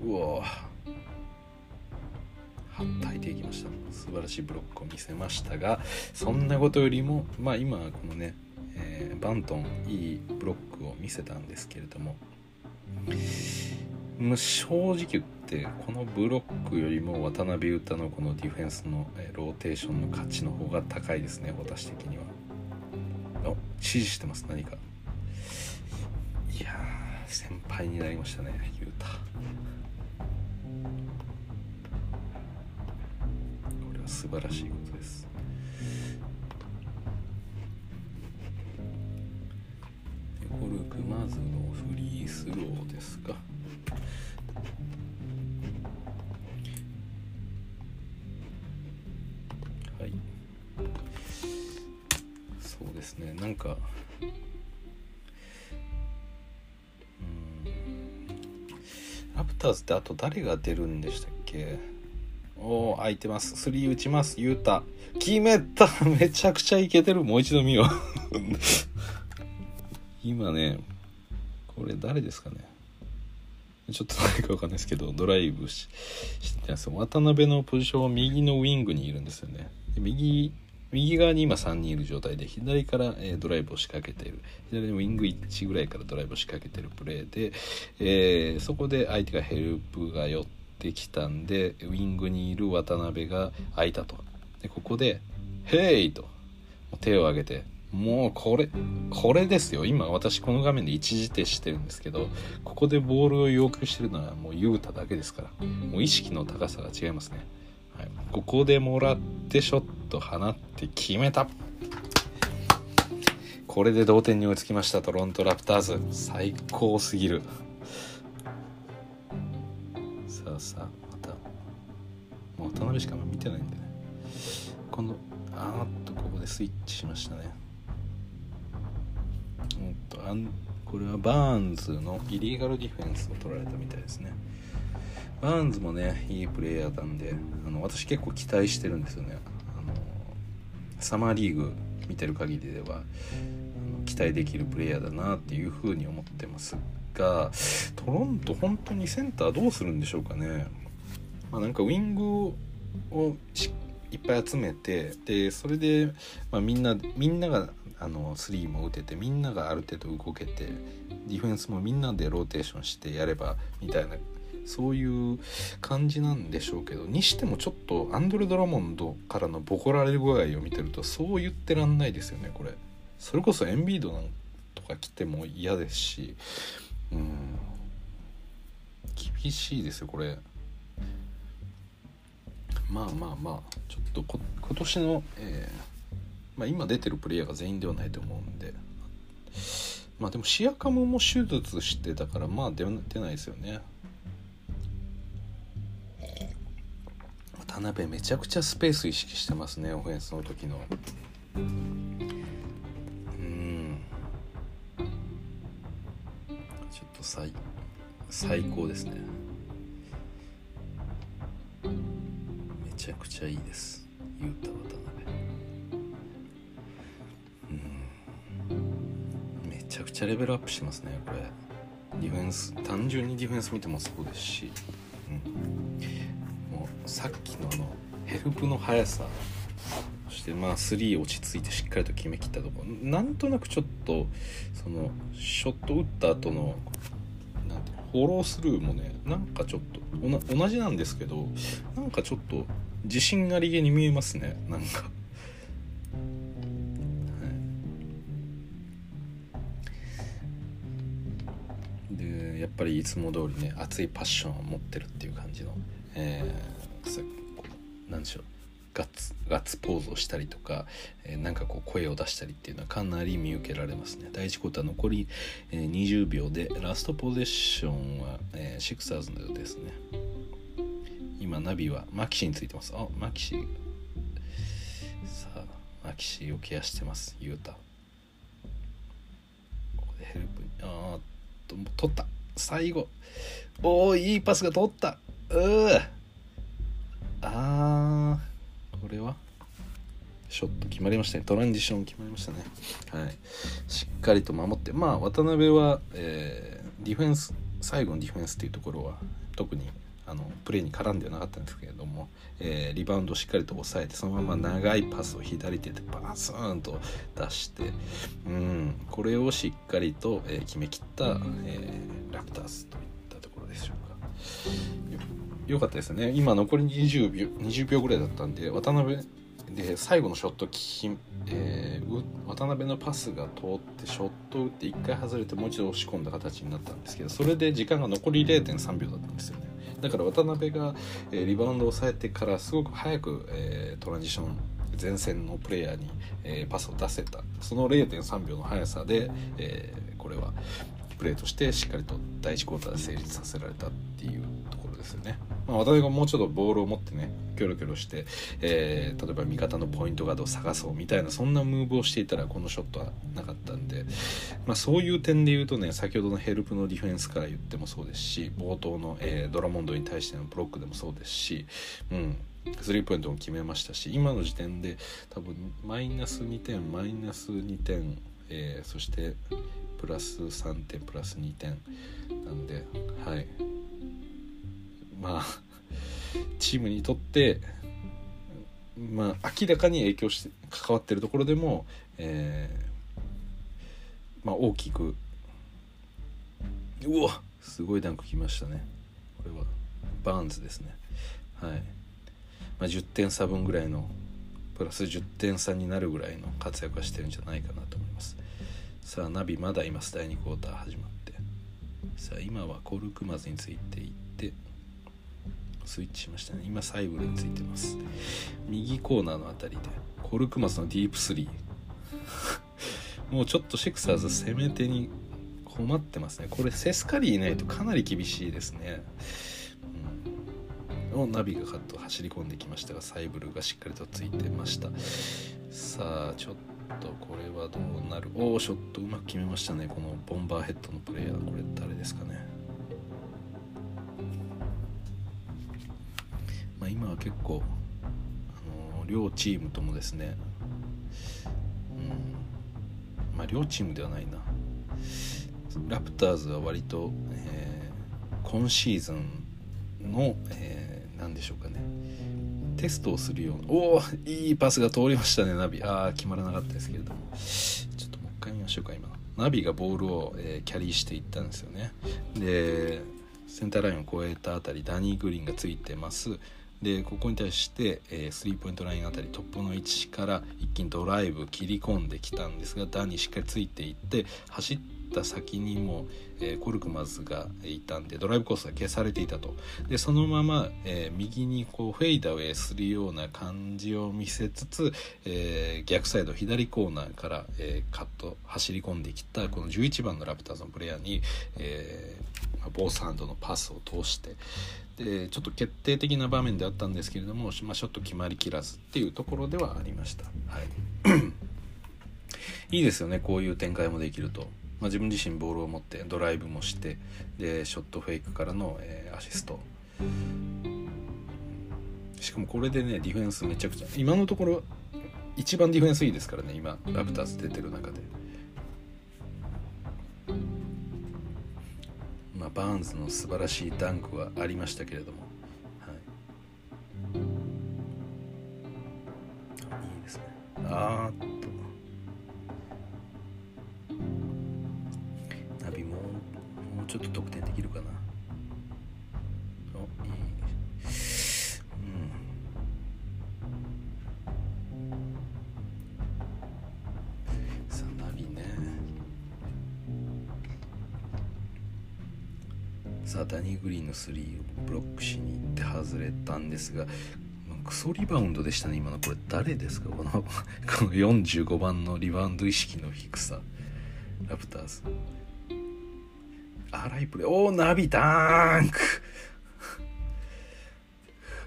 うわはったいていきました。素晴らしいブロックを見せましたがそんなことよりもまあ今このね、えー、バントンいいブロックを見せたんですけれども。正直言ってこのブロックよりも渡辺雄太のこのディフェンスのローテーションの価値の方が高いですね私的には。あ支持してます何か。いや先輩になりましたね裕太。これは素晴らしいことです。コルクまずのフリースローですか。か。うん。ラプターズってあと誰が出るんでしたっけ？おお空いてます。3打ちます。ユータ。決めた。めちゃくちゃいけてる。もう一度見よう。今ねこれ誰ですかね？ちょっと誰かわかんないですけどドライブししてます。渡辺のポジションは右のウィングにいるんですよね。右右側に今3人いる状態で左から、えドライブを仕掛けている左のウィング1ぐらいからドライブを仕掛けているプレーで、えー、そこで相手がヘルプが寄ってきたんでウィングにいる渡辺が空いたとでここで「ヘイ!」と手を挙げてもうこれこれですよ今私この画面で一時停止してるんですけどここでボールを要求してるのはもう雄太だけですからもう意識の高さが違いますね。ここでもらってショット放って決めた。これで同点に追いつきましたトロントラプターズ。最高すぎる。さあさあまた。もう渡辺しか見てないんでね。今度あーっとここでスイッチしましたね。うんとあんこれはバーンズのイリーガルディフェンスを取られたみたいですね。バーンズもねいいプレーヤーなんであの私結構期待してるんですよね。あのサマーリーグ見てる限りではあの期待できるプレイヤーだなっていうふうに思ってますがトロント本当にセンターどうするんでしょうかね、まあ、なんかウィングをいっぱい集めてでそれで、まあ、みんなみんながあの3も打ててみんながある程度動けてディフェンスもみんなでローテーションしてやればみたいなそういう感じなんでしょうけどにしてもちょっとアンドレ・ドラモンドからのボコられる具合を見てるとそう言ってらんないですよねこれ。それこそエンビードなんとか来ても嫌ですし。うん。厳しいですよこれ。まあまあまあちょっと今年の、えー、まあ、今出てるプレイヤーが全員ではないと思うんで。まあでもシアカムも手術してたからまあ出ないですよね。田辺めちゃくちゃスペース意識してますねオフェンスの時の。うん。ちょっと最最高ですね。めちゃくちゃいいです。雄太渡辺。うん。めちゃくちゃレベルアップしてますねこれ。ディフェンス単純にディフェンス見てもそうですし、うん。さっきのあのヘルプの速さそしてまあ3落ち着いてしっかりと決めきったところ。なんとなくちょっとそのショット打った後のなんていうフォロースルーもねなんかちょっと同じなんですけどなんかちょっと自信ありげに見えますね。なんか。でやっぱりいつも通りね熱いパッションを持ってるっていう感じの、えー、なんでしょう。ガッツガッツポーズをしたりとか、えー、なんかこう声を出したりっていうのはかなり見受けられますね。第1クォーター残り、えー、20秒でラストポゼッションは、えー、シクサーズのようですね。今ナビはマキシについてます。あマキシ。さあマキシをケアしてます。ユータ。ここでヘルプにあっと取った。最後。おおいいパスが取った。うー。あーこれは？ショット決まりましたね。トランジション決まりましたね。はい。しっかりと守って。まあ渡辺は、えー、ディフェンス最後のディフェンスっていうところは特にあのプレーに絡んではなかったんですけれども、えー、リバウンドをしっかりと抑えてそのまま長いパスを左手でバスーンと出してうんこれをしっかりと、えー、決めきった、えー、ラプターズといったところでしょうか。良かったですね。今残り20秒 ,20 秒ぐらいだったんで渡辺で最後のショットき、えー、渡辺のパスが通ってショット打って1回外れてもう一度押し込んだ形になったんですけどそれで時間が残り0.3秒だったんですよね。だから渡辺が、えー、リバウンドを抑えてからすごく早く、えー、トランジション前線のプレイヤーに、えー、パスを出せた。その0.3秒の速さで、えー、これはプレーとしてしっかりと第1クォーターで成立させられたっていうですよね。まあ、渡辺がもうちょっとボールを持ってねキョロキョロして、えー、例えば味方のポイントガードを探そうみたいなそんなムーブをしていたらこのショットはなかったんで、まあ、そういう点で言うとね先ほどのヘルプのディフェンスから言ってもそうですし冒頭の、えー、ドラモンドに対してのブロックでもそうですし、うん、スリーポイントも決めましたし今の時点で多分マイナス2点マイナス2点、えー、そしてプラス3点プラス2点なんではいまあチームにとってまあ明らかに影響して関わってるところでも、えー、まあ、大きくうわすごいダンクきましたね。これはバーンズですね。はい、まあ、10点差分ぐらいのプラス10点差になるぐらいの活躍はしてるんじゃないかなと思います。さあナビまだいます。第2クォーター始まって。さあ今はコルクマズについていってスイッチしましたね。今サイブルについてます。右コーナーの辺りでコルクマスのディープスリー。もうちょっとシクサーズ攻め手に困ってますね。これセスカリーいないとかなり厳しいですね、うん、ナビがカット走り込んできましたがサイブルがしっかりとついてました。さあちょっとこれはどうなる？おおショットうまく決めましたね。このボンバーヘッドのプレイヤー。これ誰ですかね？まあ、結構、あの両チームともですね、うん。まあ、両チームではないな。ラプターズは割と、えー、今シーズンの、えー、何でしょうかね。テストをするようなおおいいパスが通りましたねナビ。ああ決まらなかったですけれども。ちょっともう一回見ましょうか今ナビがボールを、えー、キャリーしていったんですよね。でセンターラインを越えたあたりダニー・グリーンがついてます。でここに対して、えー、スリーポイントラインあたりトップの位置から一気にドライブ切り込んできたんですがダにしっかりついていって走った先にも、えー、コルクマズがいたんでドライブコースが消されていたと。でそのまま、えー、右にこうフェイダーウェイするような感じを見せつつ、え、逆サイド左コーナーから、え、カット走り込んできたこの11番のラプターズのプレイヤーに、えー、ボースハンドのパスを通してでちょっと決定的な場面であったんですけれども、まあ、ちょっと決まりきらずっていうところではありました。はい、いいですよねこういう展開もできると、まあ、自分自身ボールを持ってドライブもしてでショットフェイクからの、えー、アシストしかもこれでねディフェンスめちゃくちゃ今のところ一番ディフェンスいいですからね今ラプターズ出てる中で。まあ、バーンズの素晴らしいダンクはありましたけれども、はい、いいですね。あーっと。ナビももうちょっと得点できるかなさあダニー・グリーンの3をブロックしに行って外れたんですがクソリバウンドでしたね今の。これ誰ですか？この この45番のリバウンド意識の低さ。ラプターズ。荒いプレーおおナビダンク。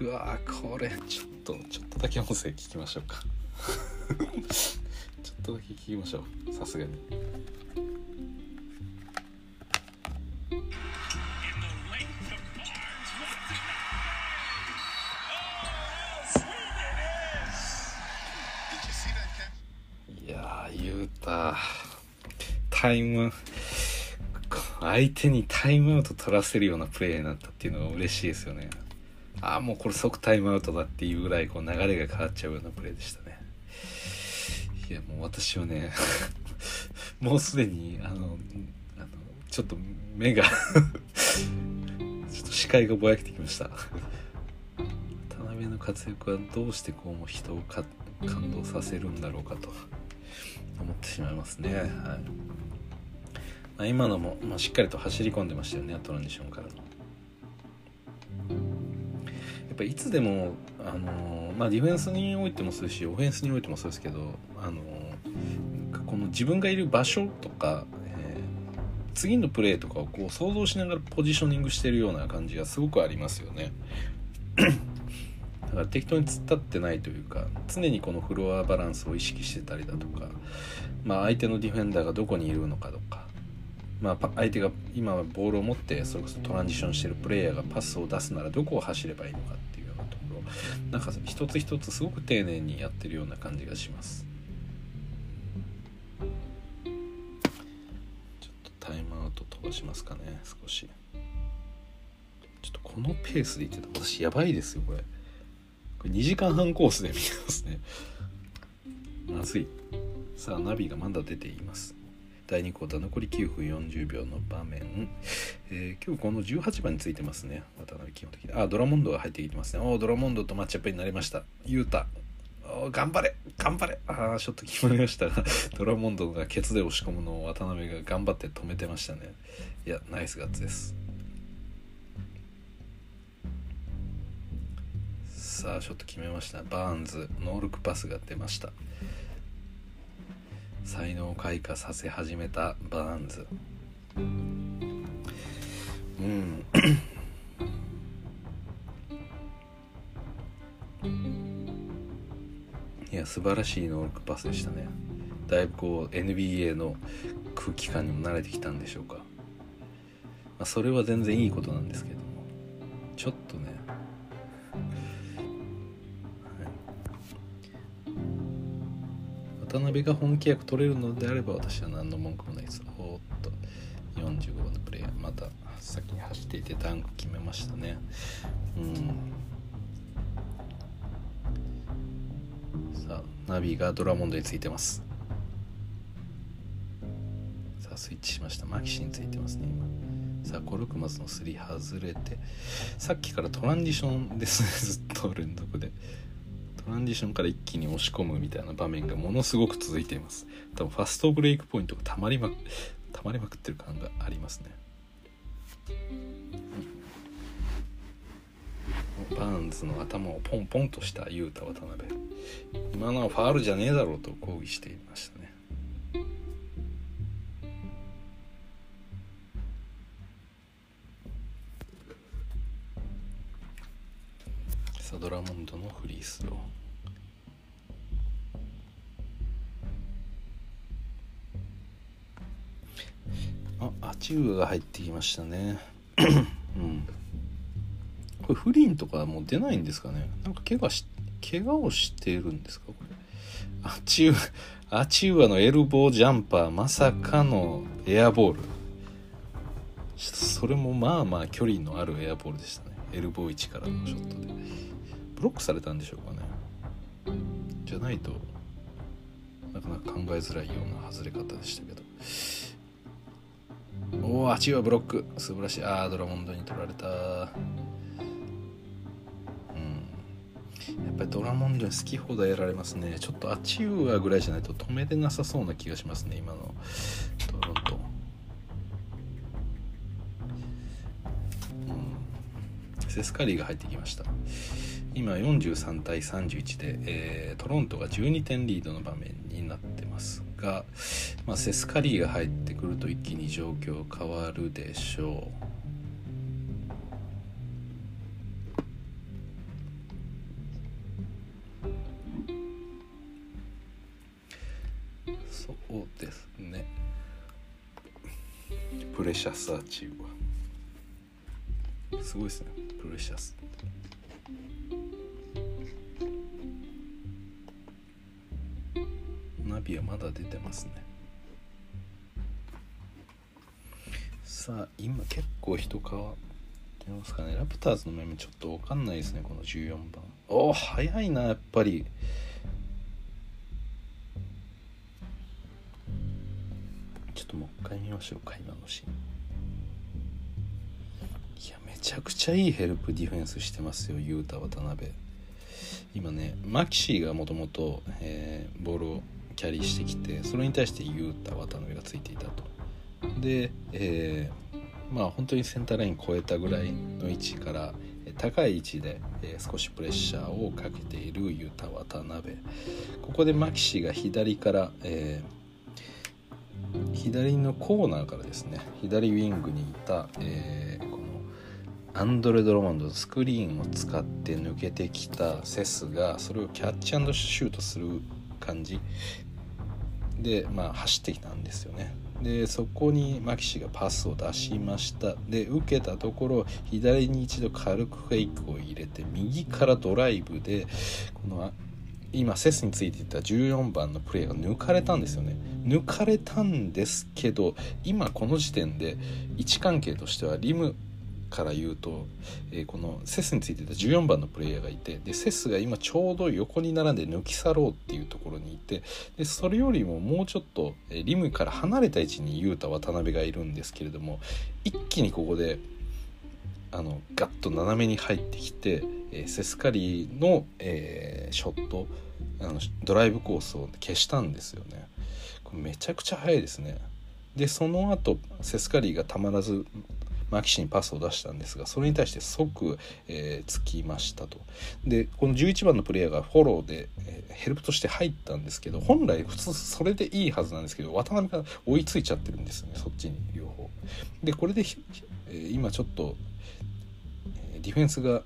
うわこれちょっとちょっとだけ音声聞きましょうか。ちょっとだけ聞きましょうさすがに。いやー言うた。タイム相手にタイムアウト取らせるようなプレーになったっていうのが嬉しいですよね。ああもうこれ即タイムアウトだっていうぐらいこう流れが変わっちゃうようなプレーでしたね。いやもう私はね もうすでにあのあのちょっと目がちょっと視界がぼやけてきました。渡辺の活躍はどうしてこうも人を感動させるんだろうかと。思ってしまいますね、はい。まあ、今のも、まあ、しっかりと走り込んでましたよねトランジションからの。ぱいつでもあの、まあ、ディフェンスにおいてもそうですしオフェンスにおいてもそうですけどあのこの自分がいる場所とか、えー、次のプレーとかをこう想像しながらポジショニングしてるような感じがすごくありますよね。だから適当に突っ立ってないというか常にこのフロアバランスを意識してたりだとか、まあ、相手のディフェンダーがどこにいるのかとかまあ、相手が今ボールを持ってそれこそトランジションしてるプレイヤーがパスを出すならどこを走ればいいのかっていうようなところなんか一つ一つすごく丁寧にやってるような感じがします。ちょっとタイムアウト飛ばしますかね少し。ちょっとこのペースでいってた私やばいですよこれ。これ2時間半コースで見てますね。まずい。さあナビがまだ出ています。第2クォーター残り9分40秒の場面、えー、今日この18番についてますね。渡辺基本的にあドラモンドが入ってきてますね。おドラモンドとマッチアップになりました。ユータ頑張れ。頑張れ。ああちょっと決まりました。が ドラモンドがケツで押し込むのを渡辺が頑張って止めてましたね。いやナイスガッツです。さあちょっと決めました。バーンズノールックパスが出ました。才能を開花させ始めたバーンズ。うん。いや素晴らしいノールクパスでしたね。だいぶこう NBA の空気感にも慣れてきたんでしょうか、まあ、それは全然いいことなんですけども。ちょっとね渡辺が本気役取れるのであれば私は何の文句もないです。おっと。45番のプレイヤー。また先に走っていてダンク決めましたね。うん。さあナビがドラモンドについてます。さあスイッチしました。マキシについてますね今。さあコルクマスの3外れてさっきからトランジションですね。ずっと連続で。トランジションから一気に押し込むみたいな場面がものすごく続いています。多分ファストブレイクポイントがたまりまたまりまくってる感がありますね、うん、バーンズの頭をポンポンとした雄太渡辺。今のはファールじゃねえだろうと抗議していました。サドラモンドのフリースロー。あアチウが入ってきましたね。うん。これフリンとかもう出ないんですかね。なんか怪我し怪我をしてるんですかこれ。アチウアチウアのエルボージャンパーまさかのエアボール。それもまあまあ距離のあるエアボールでしたね。エルボー1からのショットで。ブロックされたんでしょうかねじゃないとなかなか考えづらいような外れ方でしたけどおお、8はブロック。素晴らしい。ああ、ドラモンドに取られた。うん。やっぱりドラモンドに好き放題やられますね。ちょっとアチウアぐらいじゃないと止めてなさそうな気がしますね、今のトロント。セスカリーが入ってきました今43対31で、えー、トロントが12点リードの場面になってますが、まあ、セスカリーが入ってくると一気に状況変わるでしょう。そうですね。プレシャスアチウア。すごいですね。プレシャス。ビはまだ出てますね。さあ今結構人変わってますかね。ラプターズの面もちょっと分かんないですねこの14番。おお早いなやっぱり。ちょっともう一回見ましょうか今のシーン。いやめちゃくちゃいいヘルプディフェンスしてますよ雄太渡辺今ねマキシーがもともとボールをキャリーしてきてそれに対して雄太渡辺がついていたと。で、えー、まあ本当にセンターライン超えたぐらいの位置から高い位置で、えー、少しプレッシャーをかけている雄太渡辺ここでマキシが左から、えー、左のコーナーからですね左ウィングにいた、えー、このアンドレ・ドロマンドのスクリーンを使って抜けてきたセスがそれをキャッチシュートする感じで、まあ、走ってきたんですよね。でそこにマキシがパスを出しましたで受けたところ左に一度軽くフェイクを入れて右からドライブでこの今セスについていた14番のプレーが抜かれたんですよね抜かれたんですけど今この時点で位置関係としてはリムから言うと、えー、このセスについてた14番のプレイヤーがいてでセスが今ちょうど横に並んで抜き去ろうっていうところにいてでそれよりももうちょっと、えー、リムから離れた位置に雄太渡辺がいるんですけれども一気にここであのガッと斜めに入ってきて、えー、セスカリーの、えー、ショットあのドライブコースを消したんですよね。これめちゃくちゃ速いですね。でその後セスカリーがたまらずマキシにパスを出したんですがそれに対して即、えー、つきましたと。でこの11番のプレイヤーがフォローで、えー、ヘルプとして入ったんですけど本来普通それでいいはずなんですけど渡辺が追いついちゃってるんですよねそっちに両方。でこれで、えー、今ちょっとディフェンスが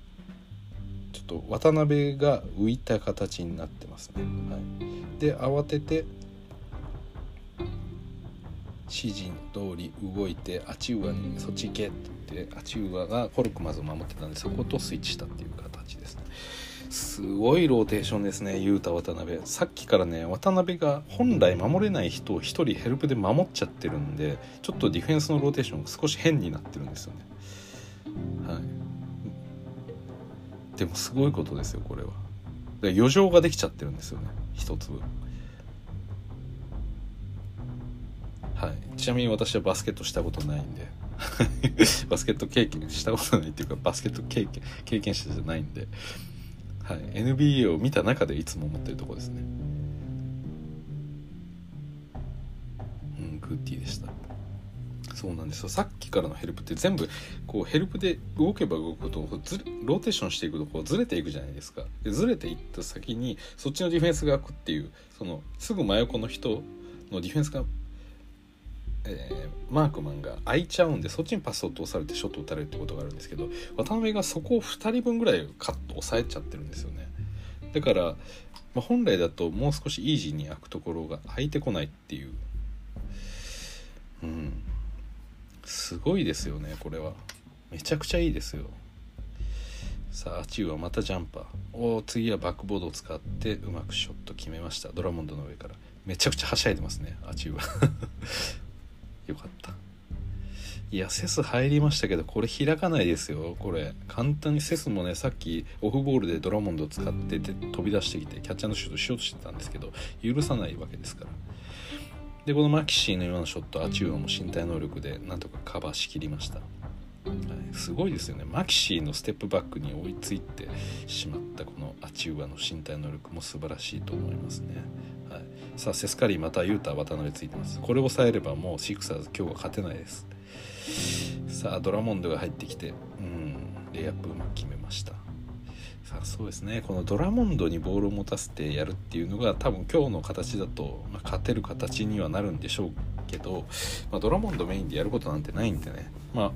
ちょっと渡辺が浮いた形になってますね、はい、で慌てて指示通り動いてアチウアにそっち行けってアチウアがコルクマズを守ってたんでそことスイッチしたっていう形ですね。すごいローテーションですね雄太渡辺さっきからね渡辺が本来守れない人を1人ヘルプで守っちゃってるんでちょっとディフェンスのローテーションが少し変になってるんですよね。はい。でもすごいことですよこれは。余剰ができちゃってるんですよね一粒。はい、ちなみに私はバスケットしたことないんで。バスケット経験したことないっていうかバスケット経験経験者じゃないんで、はい、NBA を見た中でいつも思ってるとこですね。うんグッディでした。そうなんですよ。さっきからのヘルプって全部こうヘルプで動けば動くとずローテーションしていくとこうずれていくじゃないですか。でずれていった先にそっちのディフェンスが開くっていうそのすぐ真横の人のディフェンスがえー、マークマンが空いちゃうんでそっちにパスを通されてショットを打たれるってことがあるんですけど渡辺がそこを2人分ぐらいカット抑えちゃってるんですよね。だから、まあ、本来だともう少しイージーに開くところが開いてこないっていう。うん。すごいですよねこれは。めちゃくちゃいいですよ。さあアチューはまたジャンパー。お次はバックボードを使ってうまくショット決めました。ドラモンドの上から。めちゃくちゃはしゃいでますねアチューは。よかった。いやセス入りましたけどこれ開かないですよ。これ簡単にセスもねさっきオフボールでドラモンドを使って飛び出してきてキャッチャーのシュートしようとしてたんですけど許さないわけですから。でこのマキシーのようなショットアチューアも身体能力でなんとかカバーしきりました、すごいですよね。マキシーのステップバックに追いついてしまったこのアチューアの身体能力も素晴らしいと思いますね。はい、さあセスカリーまたユータ渡辺ついてます。これを抑えればもうシクサーズ今日は勝てないです。さあドラモンドが入ってきてうんレイアップうまく決めました。さあそうですね。このドラモンドにボールを持たせてやるっていうのが多分今日の形だと、まあ、勝てる形にはなるんでしょうけど、まあ、ドラモンドメインでやることなんてないんでね。まあ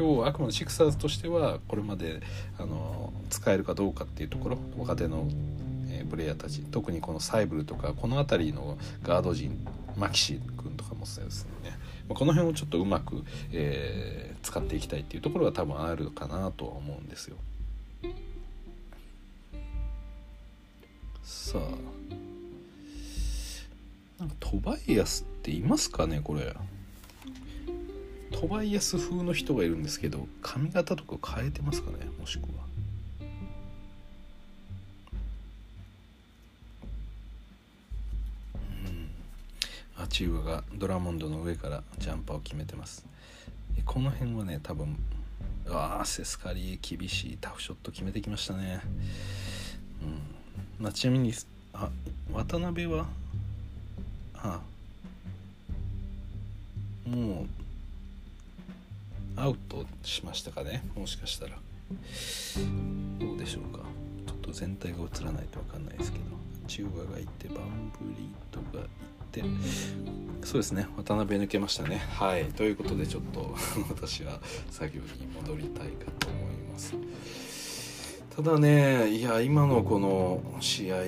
今日あくまでシクサーズとしてはこれまであの使えるかどうかっていうところ若手の、えー、プレイヤーたち特にこのサイブルとかこの辺りのガード陣マキシ君とかもそうですね、まあ、この辺をちょっとうまく、えー、使っていきたいっていうところが多分あるかなとは思うんですよ。さあ。なんかトバイアスっていますかねこれトバイアス風の人がいるんですけど髪型とか変えてますかね？もしくは。うん。アチウアがドラモンドの上からジャンパーを決めてます。この辺はね多分ああセスカリー厳しいタフショット決めてきましたね。うん。まあちなみにあ渡辺は？あ。もうアウトしましたかね？もしかしたら。どうでしょうか？ちょっと全体が映らないと分かんないですけど。中華がいてバンブリートがいて。そうですね。渡辺抜けましたね。はい。ということでちょっと 私は作業に戻りたいかと思います。ただねいや今のこの試合あ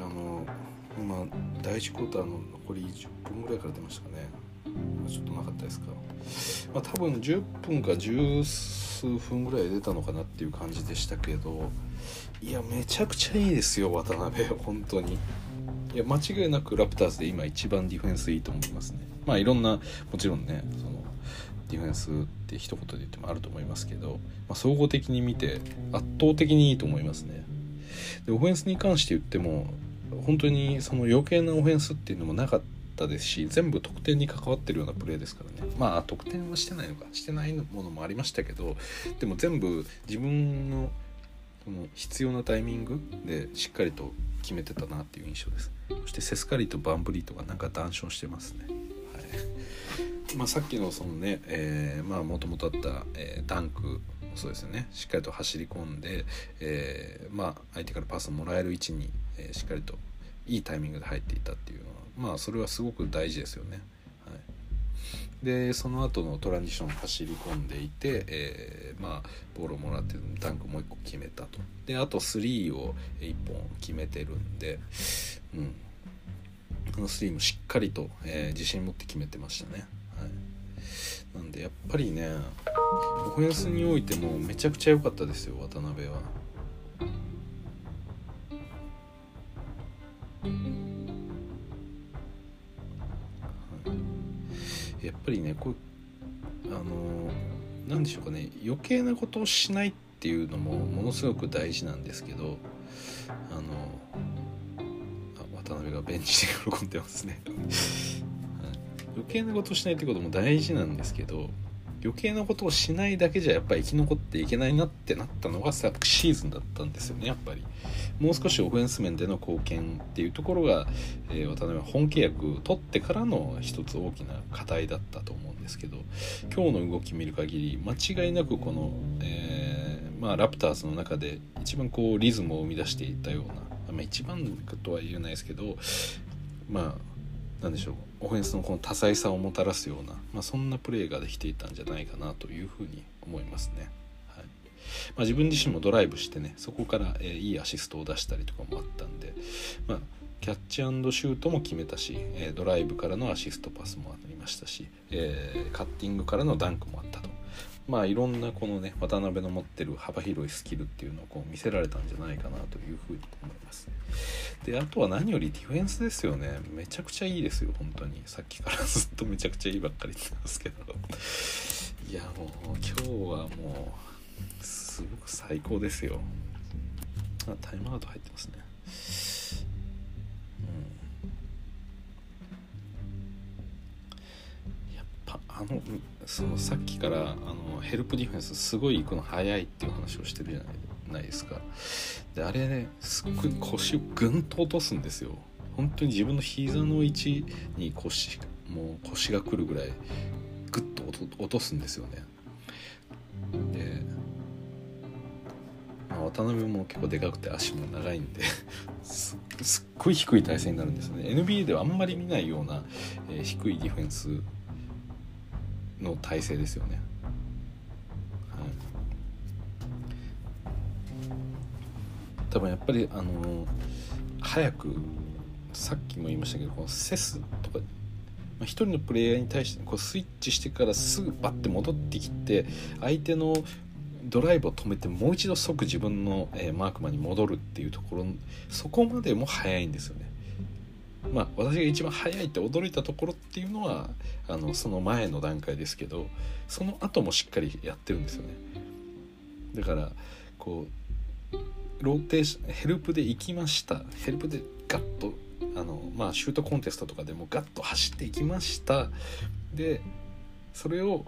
の今第1クォーターの残り10分ぐらいから出ましたかね。ちょっとなかったですか。まあ、多分10分か十数分ぐらい出たのかなっていう感じでしたけどいやめちゃくちゃいいですよ渡辺。本当に。いや間違いなくラプターズで今一番ディフェンスいいと思いますね。まあいろんなもちろんねそのディフェンスって一言で言ってもあると思いますけど、まあ、総合的に見て圧倒的にいいと思いますね。でオフェンスに関して言っても本当にその余計なオフェンスっていうのもなかったったですし全部得点に関わってるようなプレーですからね。まあ得点はしてないのかしてないものもありましたけどでも全部自分のその必要なタイミングでしっかりと決めてたなっていう印象です。そしてセスカリとバンブリーとかなんか談笑してますね、はい。まあ、さっきのそのね、えー、まあもともとあった、えー、ダンクそうですよね。しっかりと走り込んで、えー、まあ相手からパスをもらえる位置に、えー、しっかりといいタイミングで入っていたっていうのはまあそれはすごく大事ですよね。はい、でその後のトランジション走り込んでいて、えー、まあボールをもらってタンクもう1個決めたとであと3を1本決めてるんで、うん、あの3もしっかりと、えー、自信持って決めてましたね。はい、なんでやっぱりねオフェンスにおいてもめちゃくちゃ良かったですよ渡辺は。やっぱりねこうあの何でしょうかね余計なことをしないっていうのもものすごく大事なんですけどあの渡辺がベンチで喜んでますね。余計なことをしないってことも大事なんですけど余計なことをしないだけじゃやっぱり生き残っていけないなってなったのが昨シーズンだったんですよねやっぱり。もう少しオフェンス面での貢献っていうところが、えー、渡辺は本契約取ってからの一つ大きな課題だったと思うんですけど今日の動き見る限り間違いなくこの、えー、まあ、ラプターズの中で一番こうリズムを生み出していったような、まあ、一番とは言えないですけどまあ何でしょうオフェンスのこの多彩さをもたらすような、まあ、そんなプレーができていたんじゃないかなというふうに思いますね。はいまあ、自分自身もドライブしてねそこから、えー、いいアシストを出したりとかもあったんで、まあ、キャッチシュートも決めたし、えー、ドライブからのアシストパスもありましたし、えー、カッティングからのダンクもあったと。まあいろんなこのね渡辺の持ってる幅広いスキルっていうのをこう見せられたんじゃないかなというふうに思います。であとは何よりディフェンスですよね。めちゃくちゃいいですよ本当に。さっきからずっとめちゃくちゃいいばっかり言ってますけど。いやもう今日はもうすごく最高ですよ。あタイムアウト入ってますね。あのそのさっきからあのヘルプディフェンスすごい行くの早いっていう話をしてるじゃないですか。であれねすっごい腰をぐんと落とすんですよ。本当に自分の膝の位置に腰もう腰がくるぐらいグッと落とすんですよね。でま渡辺も結構でかくて足も長いんで すすっごい低い体勢になるんですよね。NBA ではあんまり見ないような、えー、低いディフェンスの体勢ですよね、多分やっぱりあのー、早くさっきも言いましたけどこのセスとか一人のプレイヤーに対してこうスイッチしてからすぐバッて戻ってきて相手のドライブを止めてもう一度即自分の、えー、マークマンに戻るっていうところそこまでも早いんですよね。まあ私が一番早いって驚いたところっていうのはあのその前の段階ですけどその後もしっかりやってるんですよね。だからこうローテーションヘルプで行きました。ヘルプでガッとあのまあシュートコンテストとかでもガッと走っていきました。でそれを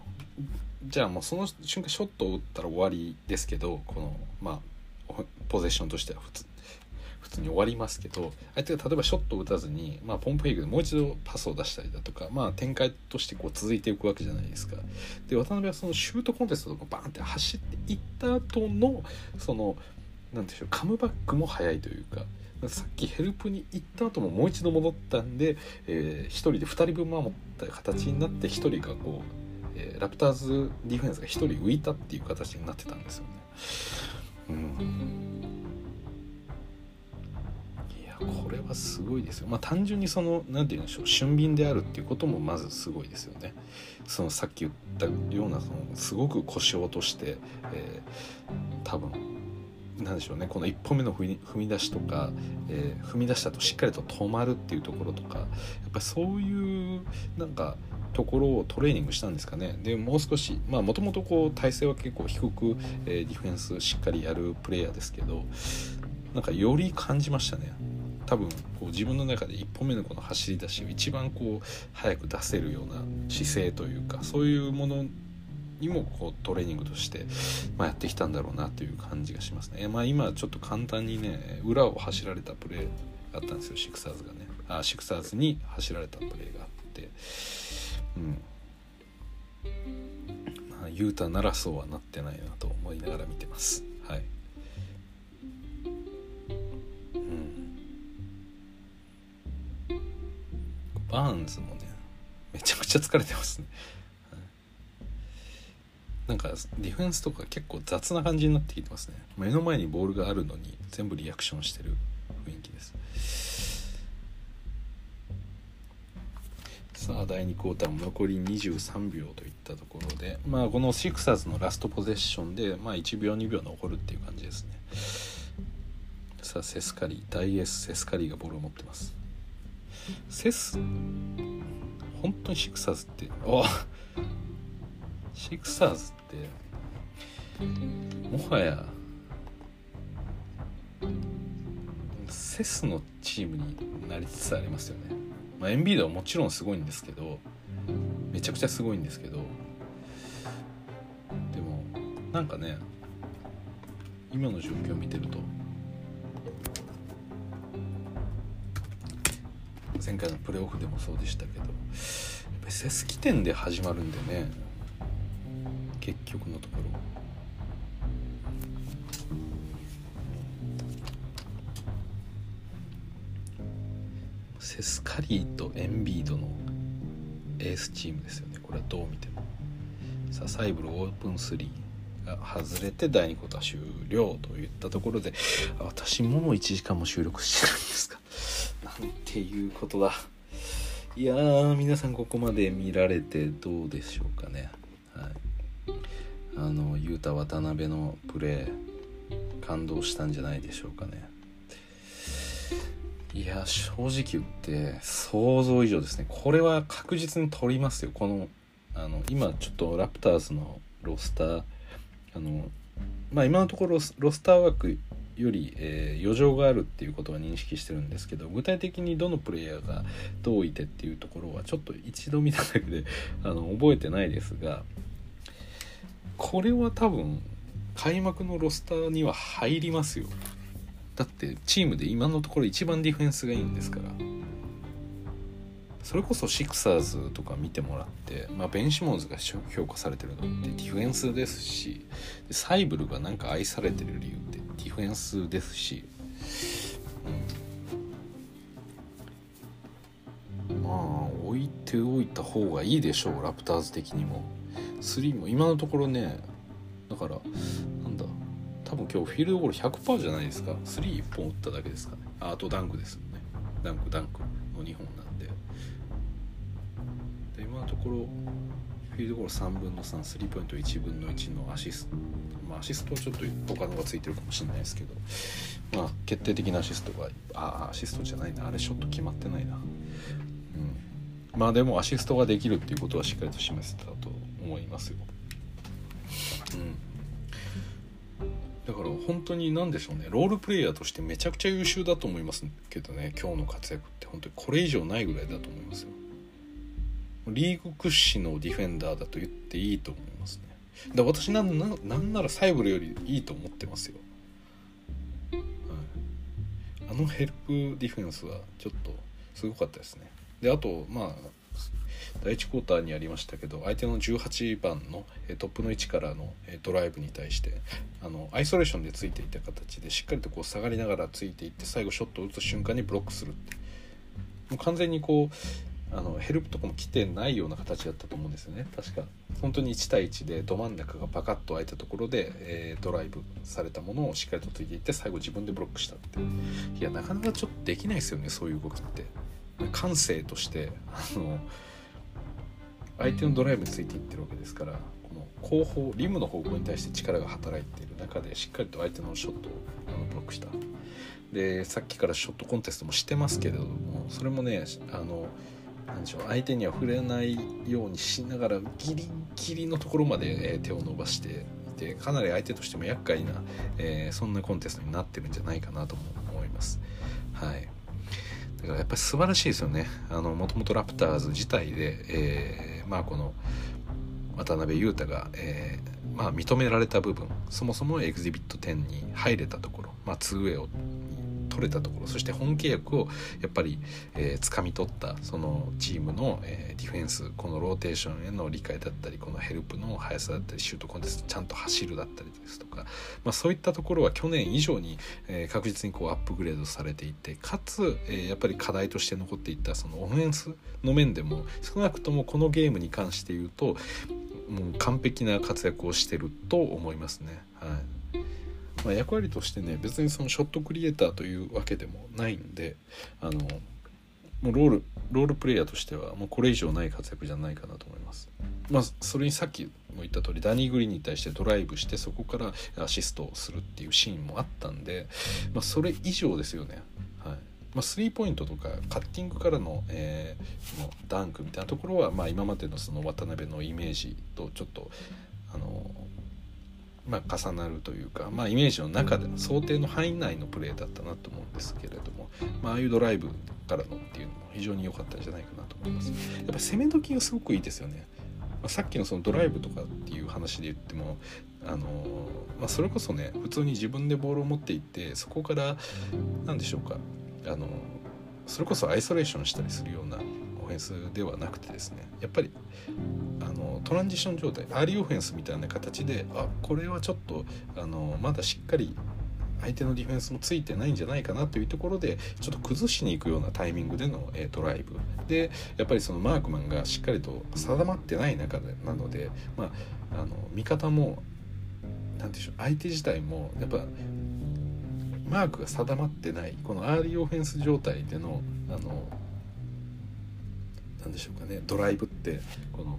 じゃあもうその瞬間ショットを打ったら終わりですけどこのまあポゼッションとしては普通。普通に終わりますけど相手が例えばショットを打たずに、まあ、ポンプフェイクでもう一度パスを出したりだとか、まあ、展開としてこう続いていくわけじゃないですか。で渡辺はそのシュートコンテストとかバーンって走っていった後のその何でしょうカムバックも早いというか。さっきヘルプに行った後ももう一度戻ったんで、えー、1人で2人分守った形になって1人がこうえー、ラプターズディフェンスが1人浮いたっていう形になってたんですよね。うん、これはすごいですよ。まあ単純にその何て言うんでしょう俊敏であるっていうこともまずすごいですよね。そのさっき言ったようなそのすごく腰を落として、えー、多分なんでしょうねこの一歩目の踏み出しとか、えー、踏み出したとしっかりと止まるっていうところとかやっぱりそういうなんかところをトレーニングしたんですかねでもう少しまあもともとこう体勢は結構低く、えー、ディフェンスしっかりやるプレイヤーですけどなんかより感じましたね多分こう自分の中で1歩目のこの走り出しを一番こう早く出せるような姿勢というかそういうものにもこうトレーニングとして、まあ、やってきたんだろうなという感じがしますね。まあ、今ちょっと簡単にね裏を走られたプレーがあったんですよ。シクサーズがね。あシクサーズに走られたプレーがあって。うん。まあ雄太ならそうはなってないなと思いながら見てます。はい。バーンズもねめちゃくちゃ疲れてますね。なんかディフェンスとか結構雑な感じになってきてますね。目の前にボールがあるのに全部リアクションしてる雰囲気です。さあ第2クォーターも残り23秒といったところでまあこのシクサーズのラストポゼッションでまあ1秒2秒残るっていう感じですね。さあセスカリー大エースセスカリーがボールを持ってます。セス？本当にシクサーズってあシクサーズってもはやセスのチームになりつつありますよね。まあ、エンビードはもちろんすごいんですけどめちゃくちゃすごいんですけどでもなんかね今の状況を見てると前回のプレーオフでもそうでしたけどやっぱりセス起点で始まるんでね結局のところ。セスカリーとエンビードのエースチームですよね。これはどう見ても。さあサイブルオープン3外れて第2クォーター終了といったところで私も1時間も収録してるんですか。なんていうことだ。いやー皆さんここまで見られてどうでしょうかね。はい。あの雄太渡辺のプレー感動したんじゃないでしょうかね。いや正直言って想像以上ですね。これは確実に取りますよ。このあの今ちょっとラプターズのロスターあのまあ今のところロスター枠より、えー、余剰があるっていうことは認識してるんですけど具体的にどのプレイヤーがどういてっていうところはちょっと一度見ただけで あの覚えてないですがこれは多分開幕のロスターには入りますよ。だってチームで今のところ一番ディフェンスがいいんですから。それこそシクサーズとか見てもらって、まあ、ベン・シモンズが評価されてるのってディフェンスですしサイブルがなんか愛されてる理由ってディフェンスですし、うん、まあ置いておいた方がいいでしょうラプターズ的にも。3も今のところねだからなんだ多分今日フィールドゴール100%じゃないですか。31本打っただけですかね。あとダンクですよね。ダンクダンクの2本ころフィールドゴール3分の3スリーポイント1分の1のアシスト。まあアシストはちょっと他のがついてるかもしれないですけど。まあ決定的なアシストがあアシストじゃないな。あれショット決まってないな。うん。まあでもアシストができるっていうことはしっかりと示せたと思いますよ。うん。だから本当に何でしょうね。ロールプレイヤーとしてめちゃくちゃ優秀だと思いますけどね。今日の活躍って。本当にこれ以上ないぐらいだと思いますよ。リーグ屈指のディフェンダーだと言っていいと思いますね。だ私なんななんならサイブルよりいいと思ってますよ、はい、あのヘルプディフェンスはちょっとすごかったですね。であとまあ第1クォーターにありましたけど相手の18番のトップの位置からのドライブに対してあのアイソレーションでついていた形でしっかりとこう下がりながらついていって最後ショットを打つ瞬間にブロックするって。もう完全にこうあのヘルプとかも来てないような形だったと思うんですよね。確か。本当に1対1でど真ん中がパカッと開いたところで、えー、ドライブされたものをしっかりとついていって最後自分でブロックしたっていやなかなかちょっとできないですよねそういう動きって。感性としてあの相手のドライブについていってるわけですからこの後方リムの方向に対して力が働いている中でしっかりと相手のショットをあのブロックした。でさっきからショットコンテストもしてますけれどもそれもねあのなんでしょう相手には触れないようにしながらギリギリのところまで、え手を伸ばしていてかなり相手としても厄介な、えー、そんなコンテストになってるんじゃないかなと思います。はいだからやっぱり素晴らしいですよねもともとラプターズ自体で、えー、まあこの渡辺雄太が、えーまあ、認められた部分そもそも Exhibit 10に入れたところ、まあ、2way を取れたところそして本契約をやっぱり、えー、掴み取ったそのチームの、えー、ディフェンスこのローテーションへの理解だったりこのヘルプの速さだったりシュートコンテストちゃんと走るだったりですとか、まあ、そういったところは去年以上に、えー、確実にこうアップグレードされていてかつ、えー、やっぱり課題として残っていったそのオフェンスの面でも少なくともこのゲームに関して言うともう完璧な活躍をしてると思いますね。はいまあ、役割としてね別にそのショットクリエイターというわけでもないんであのもうロールロールプレイヤーとしてはもうこれ以上ない活躍じゃないかなと思います。まあ、それにさっきも言った通りダニー・グリーンに対してドライブしてそこからアシストをするっていうシーンもあったんで、まあ、それ以上ですよね。はいまあ、スリーポイントとかカッティングからの,、えー、のダンクみたいなところは、まあ、今までのその渡辺のイメージとちょっとあのまあ、重なるというか、まあ、イメージの中での想定の範囲内のプレーだったなと思うんですけれども、まあ、ああいうドライブからのっていうのも非常に良かったんじゃないかなと思います。やっぱ攻め時がすごくいいですよね。まあ、さっきのそのドライブとかっていう話で言ってもあのまあ、それこそね普通に自分でボールを持っていってそこから何でしょうかあのそれこそアイソレーションしたりするようなオフェンスではなくてですねやっぱりトランジション状態アーリーオフェンスみたいな形であこれはちょっとあのまだしっかり相手のディフェンスもついてないんじゃないかなというところでちょっと崩しに行くようなタイミングでの、え、ドライブ。でやっぱりそのマークマンがしっかりと定まってない中でなので、まあ、あの味方も何でしょう相手自体もやっぱマークが定まってないこのアーリーオフェンス状態でのあの何でしょうかねドライブってこの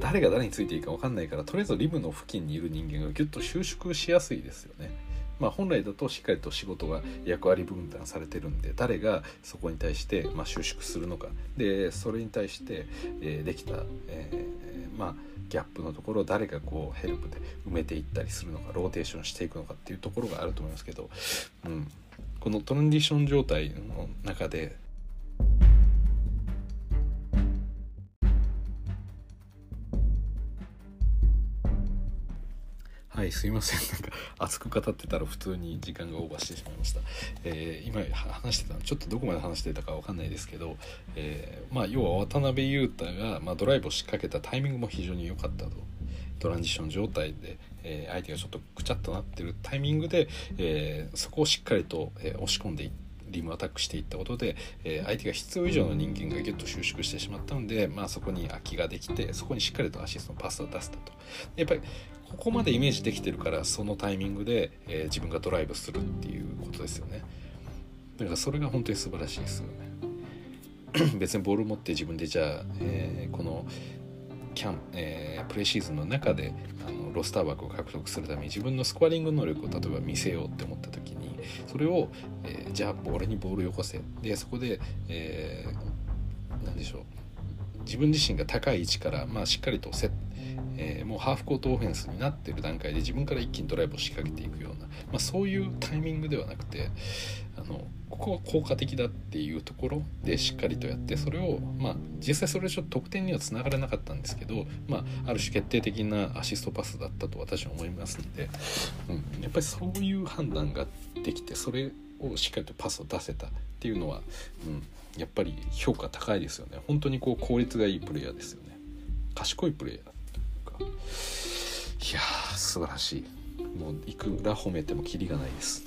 誰が誰についていいか分かんないからとりあえずリムの付近にいる人間がギュッと収縮しやすいですよね。まあ、本来だとしっかりと仕事が役割分担されてるんで誰がそこに対してま収縮するのかでそれに対して、えできた、え、まあ、ギャップのところを誰がこうヘルプで埋めていったりするのかローテーションしていくのかっていうところがあると思いますけど、うん、このトランジション状態の中ではいすいません。なんか熱く語ってたら普通に時間がオーバーしてしまいました、えー、今話してたのちょっとどこまで話してたか分かんないですけど、えー、まあ要は渡辺裕太が、まあ、ドライブを仕掛けたタイミングも非常に良かったと。トランジション状態で、えー、相手がちょっとくちゃっとなってるタイミングで、え、そこをしっかりと、え、押し込んでいってリムアタックしていったことで、えー、相手が必要以上の人間がギュッと収縮してしまったので、まあ、そこに空きができてそこにしっかりとアシストのパスを出せたと。やっぱりここまでイメージできてるからそのタイミングで、えー、自分がドライブするっていうことですよね。だからそれが本当に素晴らしいですよね。別にボール持って自分でじゃあ、えー、このキャン、えー、プレシーズンの中であのロスター枠を獲得するために自分のスコアリング能力を例えば見せようって思った時にそれを、えー、じゃあ俺にボールよこせ。でそこで、えー、何でしょう。自分自身が高い位置から、まあ、しっかりとセッえー、もうハーフコートオフェンスになってる段階で自分から一気にドライブを仕掛けていくような、まあ、そういうタイミングではなくてあのここは効果的だっていうところでしっかりとやってそれを、まあ、実際それちょっと得点にはつながらなかったんですけど、まあ、ある種決定的なアシストパスだったと私は思いますので、うん、やっぱりそういう判断ができてそれをしっかりとパスを出せたっていうのは、うん、やっぱり評価高いですよね。本当にこう効率がいいプレイヤーですよね。賢いプレイヤー。いやー素晴らしい。もういくら褒めてもキリがないです。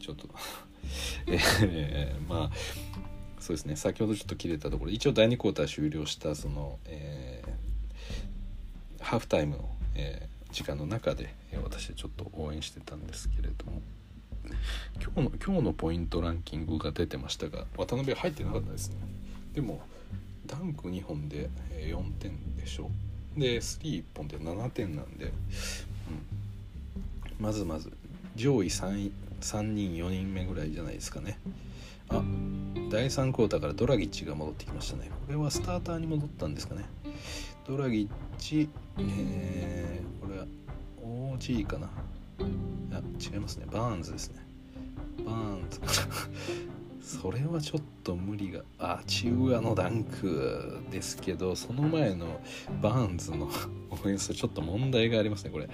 ちょっと。えー、まあそうですね。先ほどちょっと切れたところ。一応第2クォーター終了したその、えー、ハーフタイムの、えー、時間の中で、え私ちょっと応援してたんですけれども。今日の今日のポイントランキングが出てましたが渡辺入ってなかったですね。でもダンク2本で4点でしょう。で31本で7点なんで、うん、まずまず上位 3, 3人4人目ぐらいじゃないですかね。あ第3クォーターからドラギッチが戻ってきましたね。これはスターターに戻ったんですかね。ドラギッチ、えー、これは OG かな。あ違いますね。バーンズですね。バーンズそれはちょっと無理があチウアのダンクですけどその前のバーンズの オフェンスちょっと問題がありますねこれ。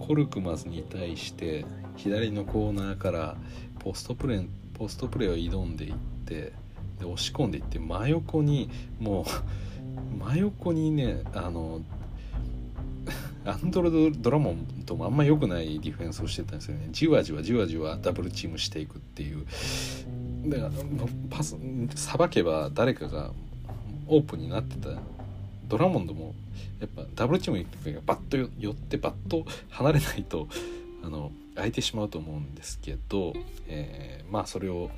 コルクマズに対して左のコーナーからポストプレーポストプレーを挑んでいってで押し込んでいって真横にもう真横にねあのアンドロド・ドラモンともあんま良くないディフェンスをしてたんですよね。じわじわじわじわダブルチームしていくっていう。だからパスさばけば誰かがオープンになってたドラモンドもやっぱダブルチームにバッと寄ってバッと離れないと あの空いてしまうと思うんですけど、えー、まあそれを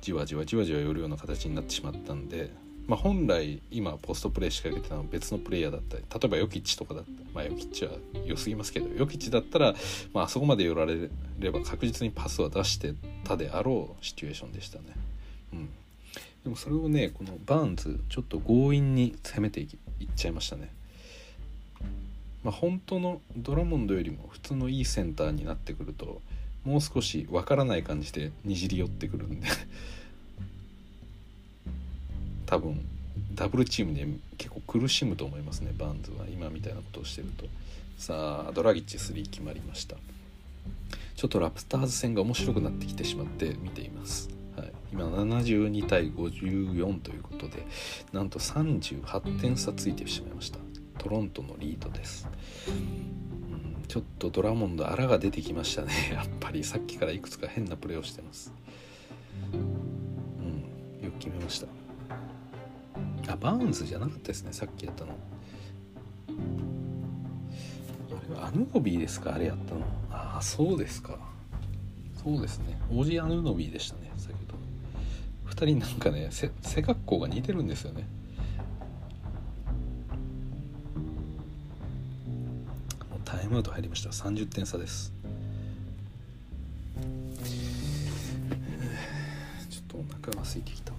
じわじわじわじわ寄るような形になってしまったんでまあ、本来今ポストプレー仕掛けてたのは別のプレイヤーだったり例えばヨキッチとかだったまあヨキッチは良すぎますけどヨキッチだったら、まあそこまで寄られれば確実にパスは出してたであろうシチュエーションでしたね。うん、でもそれをねこのバーンズちょっと強引に攻めていっちゃいましたね。まあ、本当のドラモンドよりも普通のいいセンターになってくるともう少しわからない感じでにじり寄ってくるんで多分ダブルチームで結構苦しむと思いますねバンズは今みたいなことをしてると。さあドラギッチ3決まりました。ちょっとラプターズ戦が面白くなってきてしまって見ています、はい、今72対54ということでなんと38点差ついてしまいました。トロントのリードです。ちょっとドラモンドあらが出てきましたね。やっぱりさっきからいくつか変なプレーをしてます。うんよく決めました。あバーンズじゃなかったですねさっきやったの。あれはアヌノビーですかあれやったの。ああそうですか。そうですね。オジアヌノビーでしたね先ほど。2人なんかね背格好が似てるんですよね。タイムアウト入りました。30点差です。ちょっとお腹が空いてきた。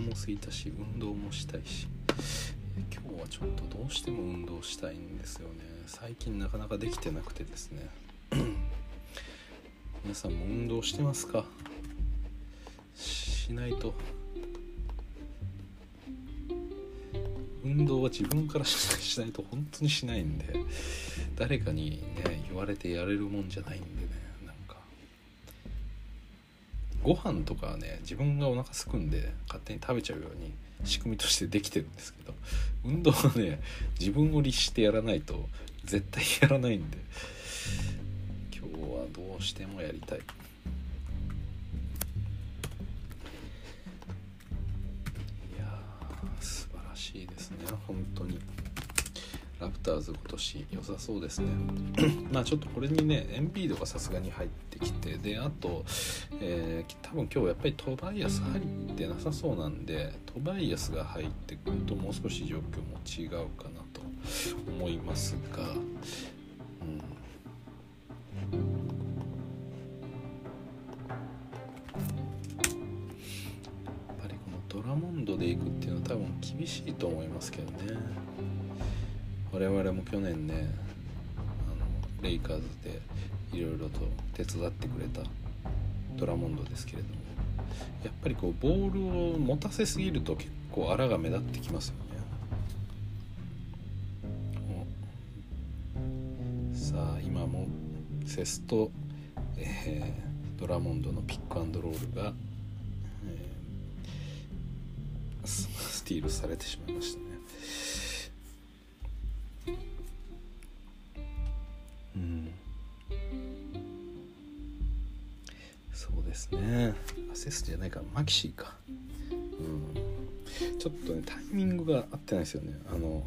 も空いたし運動もしたいし。今日はちょっとどうしても運動したいんですよね。最近なかなかできてなくてですね。皆さんも運動してますか？しないと。運動は自分からしないと本当にしないんで誰かにね言われてやれるもんじゃないんでね。ご飯とかはね自分がお腹すくんで勝手に食べちゃうように仕組みとしてできてるんですけど運動はね自分を律してやらないと絶対やらないんで今日はどうしてもやりたい。いや素晴らしいですね本当にラプターズ今年良さそうですね。まあちょっとこれにねエンビードがさすがに入ってきてであと、えー、多分今日やっぱりトバイアス入ってなさそうなんでトバイアスが入ってくるともう少し状況も違うかなと思いますが、うん、やっぱりこのドラモンドでいくっていうのは多分厳しいと思いますけどね。我々も去年ねあのレイカーズでいろいろと手伝ってくれたドラモンドですけれどもやっぱりこうボールを持たせすぎると結構荒が目立ってきますよね。さあ今もセスと、えー、ドラモンドのピックアンドロールがスティールされてしまいましたね。ね。アセスじゃないかマキシーか。うん。ちょっとねタイミングが合ってないですよね。あの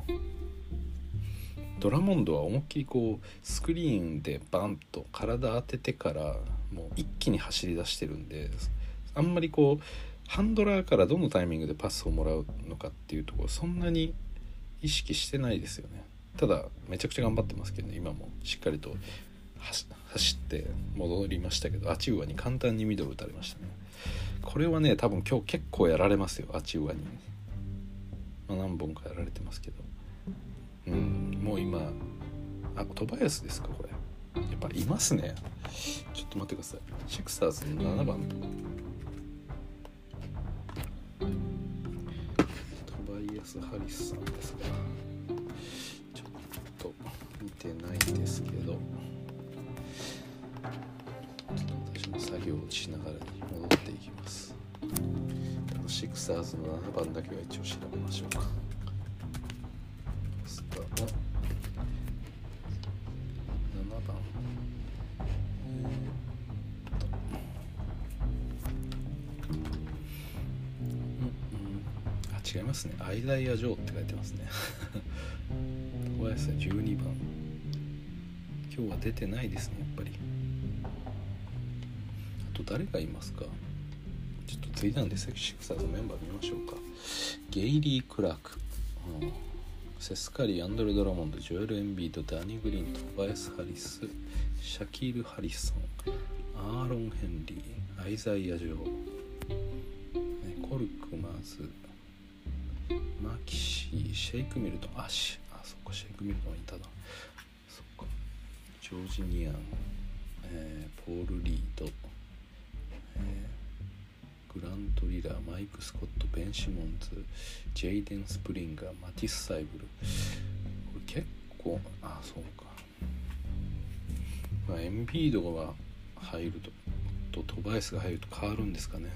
ドラモンドは思いっきりこうスクリーンでバンと体当ててからもう一気に走り出してるんであんまりこうハンドラーからどのタイミングでパスをもらうのかっていうところそんなに意識してないですよね。ただめちゃくちゃ頑張ってますけどね今も。しっかりと走って戻りましたけどアチウアに簡単にミドル打たれましたね。これはね多分今日結構やられますよアチウアに、まあ、何本かやられてますけど。うんもう今あトバヤスですかこれ。やっぱいますね。ちょっと待ってください。シクサーズの7番。とス・ハリスさんですが。ちょっと見てないですけど。作業をしながらに戻っていきます。シクサーズの7番だけは一応調べましょうか。スタの7番。違いますね。アイザイア・ジョーって書いてますね。小林さん12番。今日は出てないですねやっぱり。と誰がいますか？ちょっとついなんでセクシークサーズメンバー見ましょうか。ゲイリー・クラーク、うん、セスカリーアンドレ・ドラモンドジョエル・エンビードダニー・グリーントバヤス・ハリスシャキール・ハリソンアーロン・ヘンリーアイザイア・ジョーコルクマーズマキシーシェイクミルトンあしあそっかシェイクミルトンいたな。そっか。ジョージニアン、えー、ポール・リード、グラント・リラーマイク・スコットベン・シモンズジェイデン・スプリンガーマティス・サイブル。これ結構あそうか。まあエンビードが入るととトバイスが入ると変わるんですかね。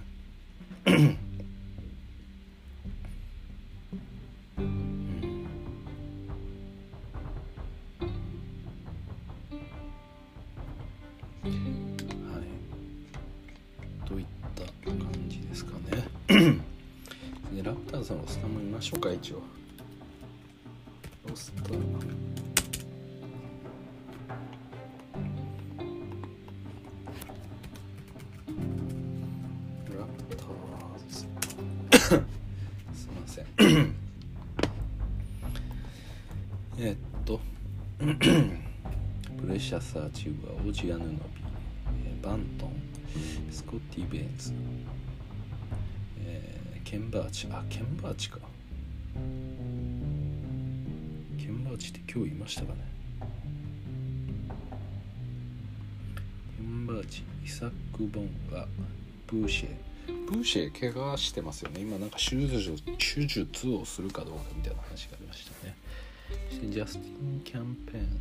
レシャスアーチューはオジアヌノビーバントンスコッティ・ベンズ、え、ケンバーチあケンバーチか。ケンバーチって今日いましたかね。ケンバーチイサック・ボンガブーシェブーシェ怪我してますよね。今なんか手術手術をするかどうかみたいな話がありましたね。そしてジャスティン・キャンペーン。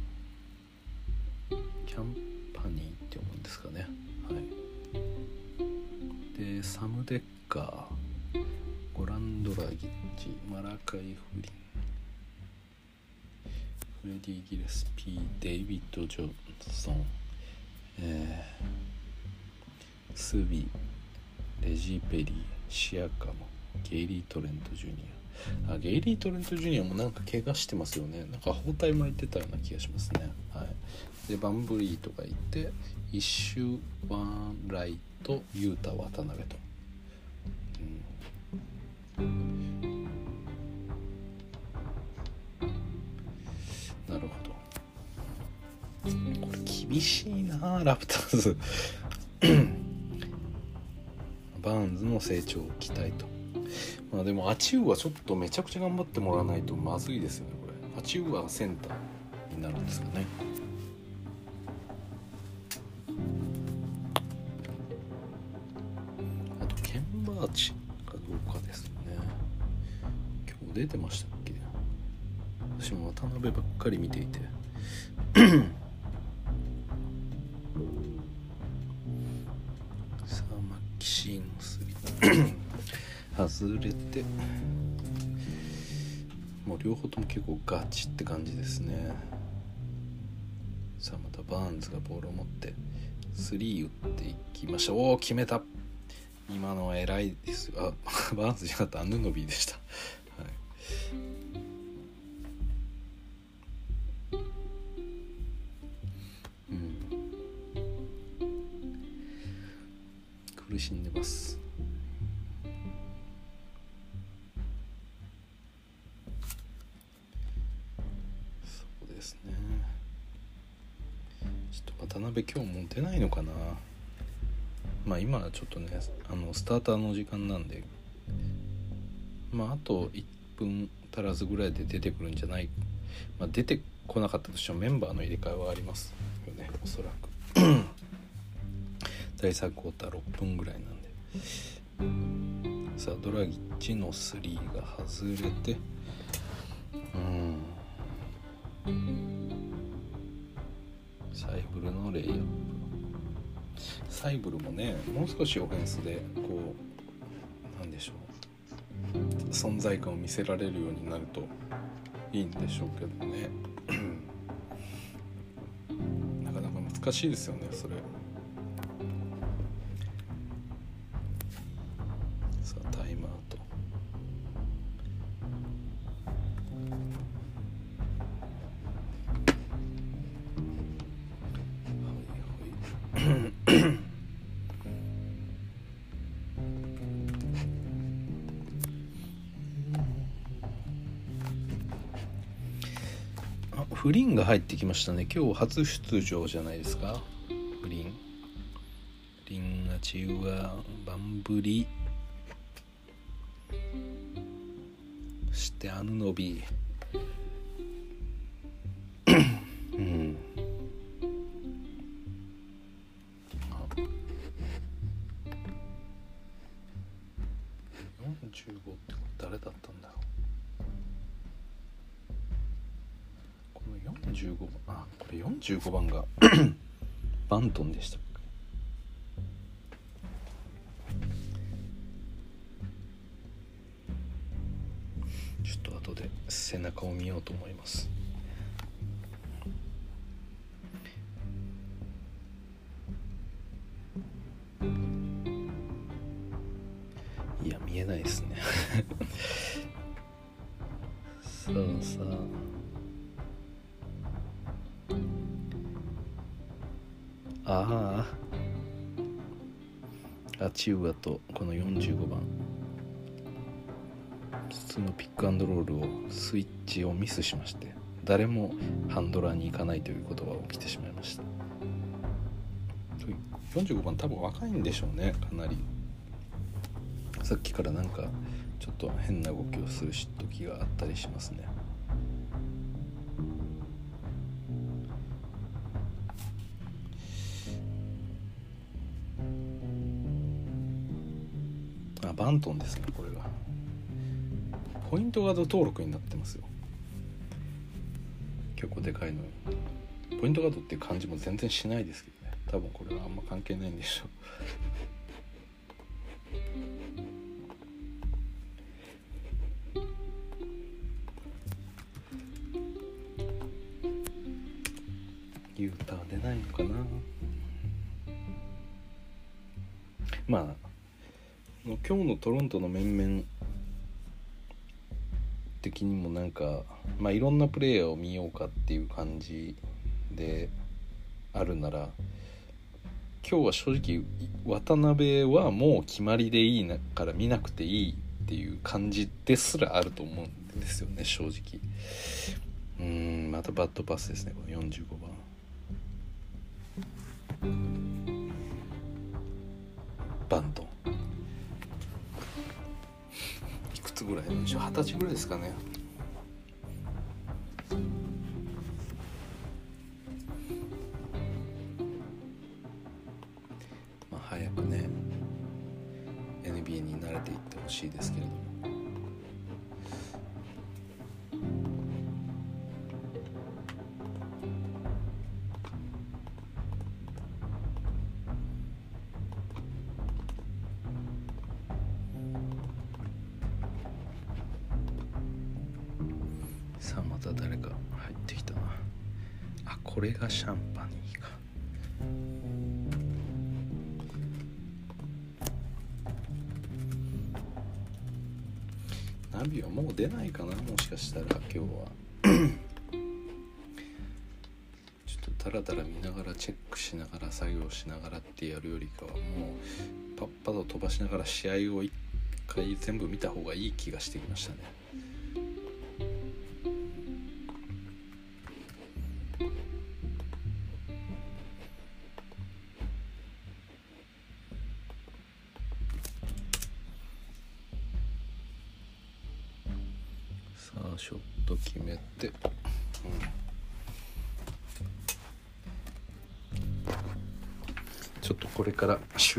マラカイ・フリンフレディ・ギレスピーデイビッド・ジョンソン、えー、スビレジー・ペリーシアカモゲイリー・トレント・ジュニア。あゲイリー・トレント・ジュニアもなんか怪我してますよね。なんか包帯巻いてたような気がしますね。はい。でバンブリートかいてイシュ・ウェインライトユータ・渡辺と、うん。なるほど。これ厳しいなラプターズ。バーンズの成長を期待と。まあでもアチウはちょっとめちゃくちゃ頑張ってもらわないとまずいですよねこれ。アチウはセンターになるんですかね。あとケンバーチかどうかですね。今日出てましたっけ私も渡辺ばっかり見ていて。さあマッキシーのスリ外れてもう両方とも結構ガチって感じですね。さあまたバーンズがボールを持って3打っていきましたおお決めた。今のは偉いです。よあ バーンズじゃなかった。アヌノビーでした、はい苦しんでます。そうですね。ちょっと渡辺今日も出ないのかな。まあ今ちょっとねあのスターターの時間なんで。まああと1分足らずぐらいで出てくるんじゃない。まあ出てこなかったとしてもメンバーの入れ替えはありますよねおそらく。第3クォーター6分ぐらいなんで。さあドラギッチの3が外れてうん。サイブルのレイアップ。サイブルもねもう少しオフェンスでこうなんでしょう。存在感を見せられるようになるといいんでしょうけどね。なかなか難しいですよねそれ。入ってきましたね。今日初出場じゃないですか。グリン。リンがチウアバンブリ。チウアとこの45番。普通のピックアンドロールをスイッチをミスしまして誰もハンドラーに行かないということが起きてしまいました。45番多分若いんでしょうねかなり。さっきからなんかちょっと変な動きをする時があったりしますねントンですねこれが。ポイントガード登録になってますよ。結構でかいのポイントガードっていう感じも全然しないですけどね。多分これはあんま関係ないんでしょう。今日のトロントの面々的にもなんか、まあ、いろんなプレイヤーを見ようかっていう感じであるなら今日は正直渡辺はもう決まりでいいなから見なくていいっていう感じですらあると思うんですよね正直。うんまたバットパスですねこの45番。バント。ぐらい二十歳ぐらいですかね。したら今日は。ちょっとダラダラ見ながらチェックしながら作業しながらってやるよりかはもうパッパと飛ばしながら試合を一回全部見た方がいい気がしてきましたね。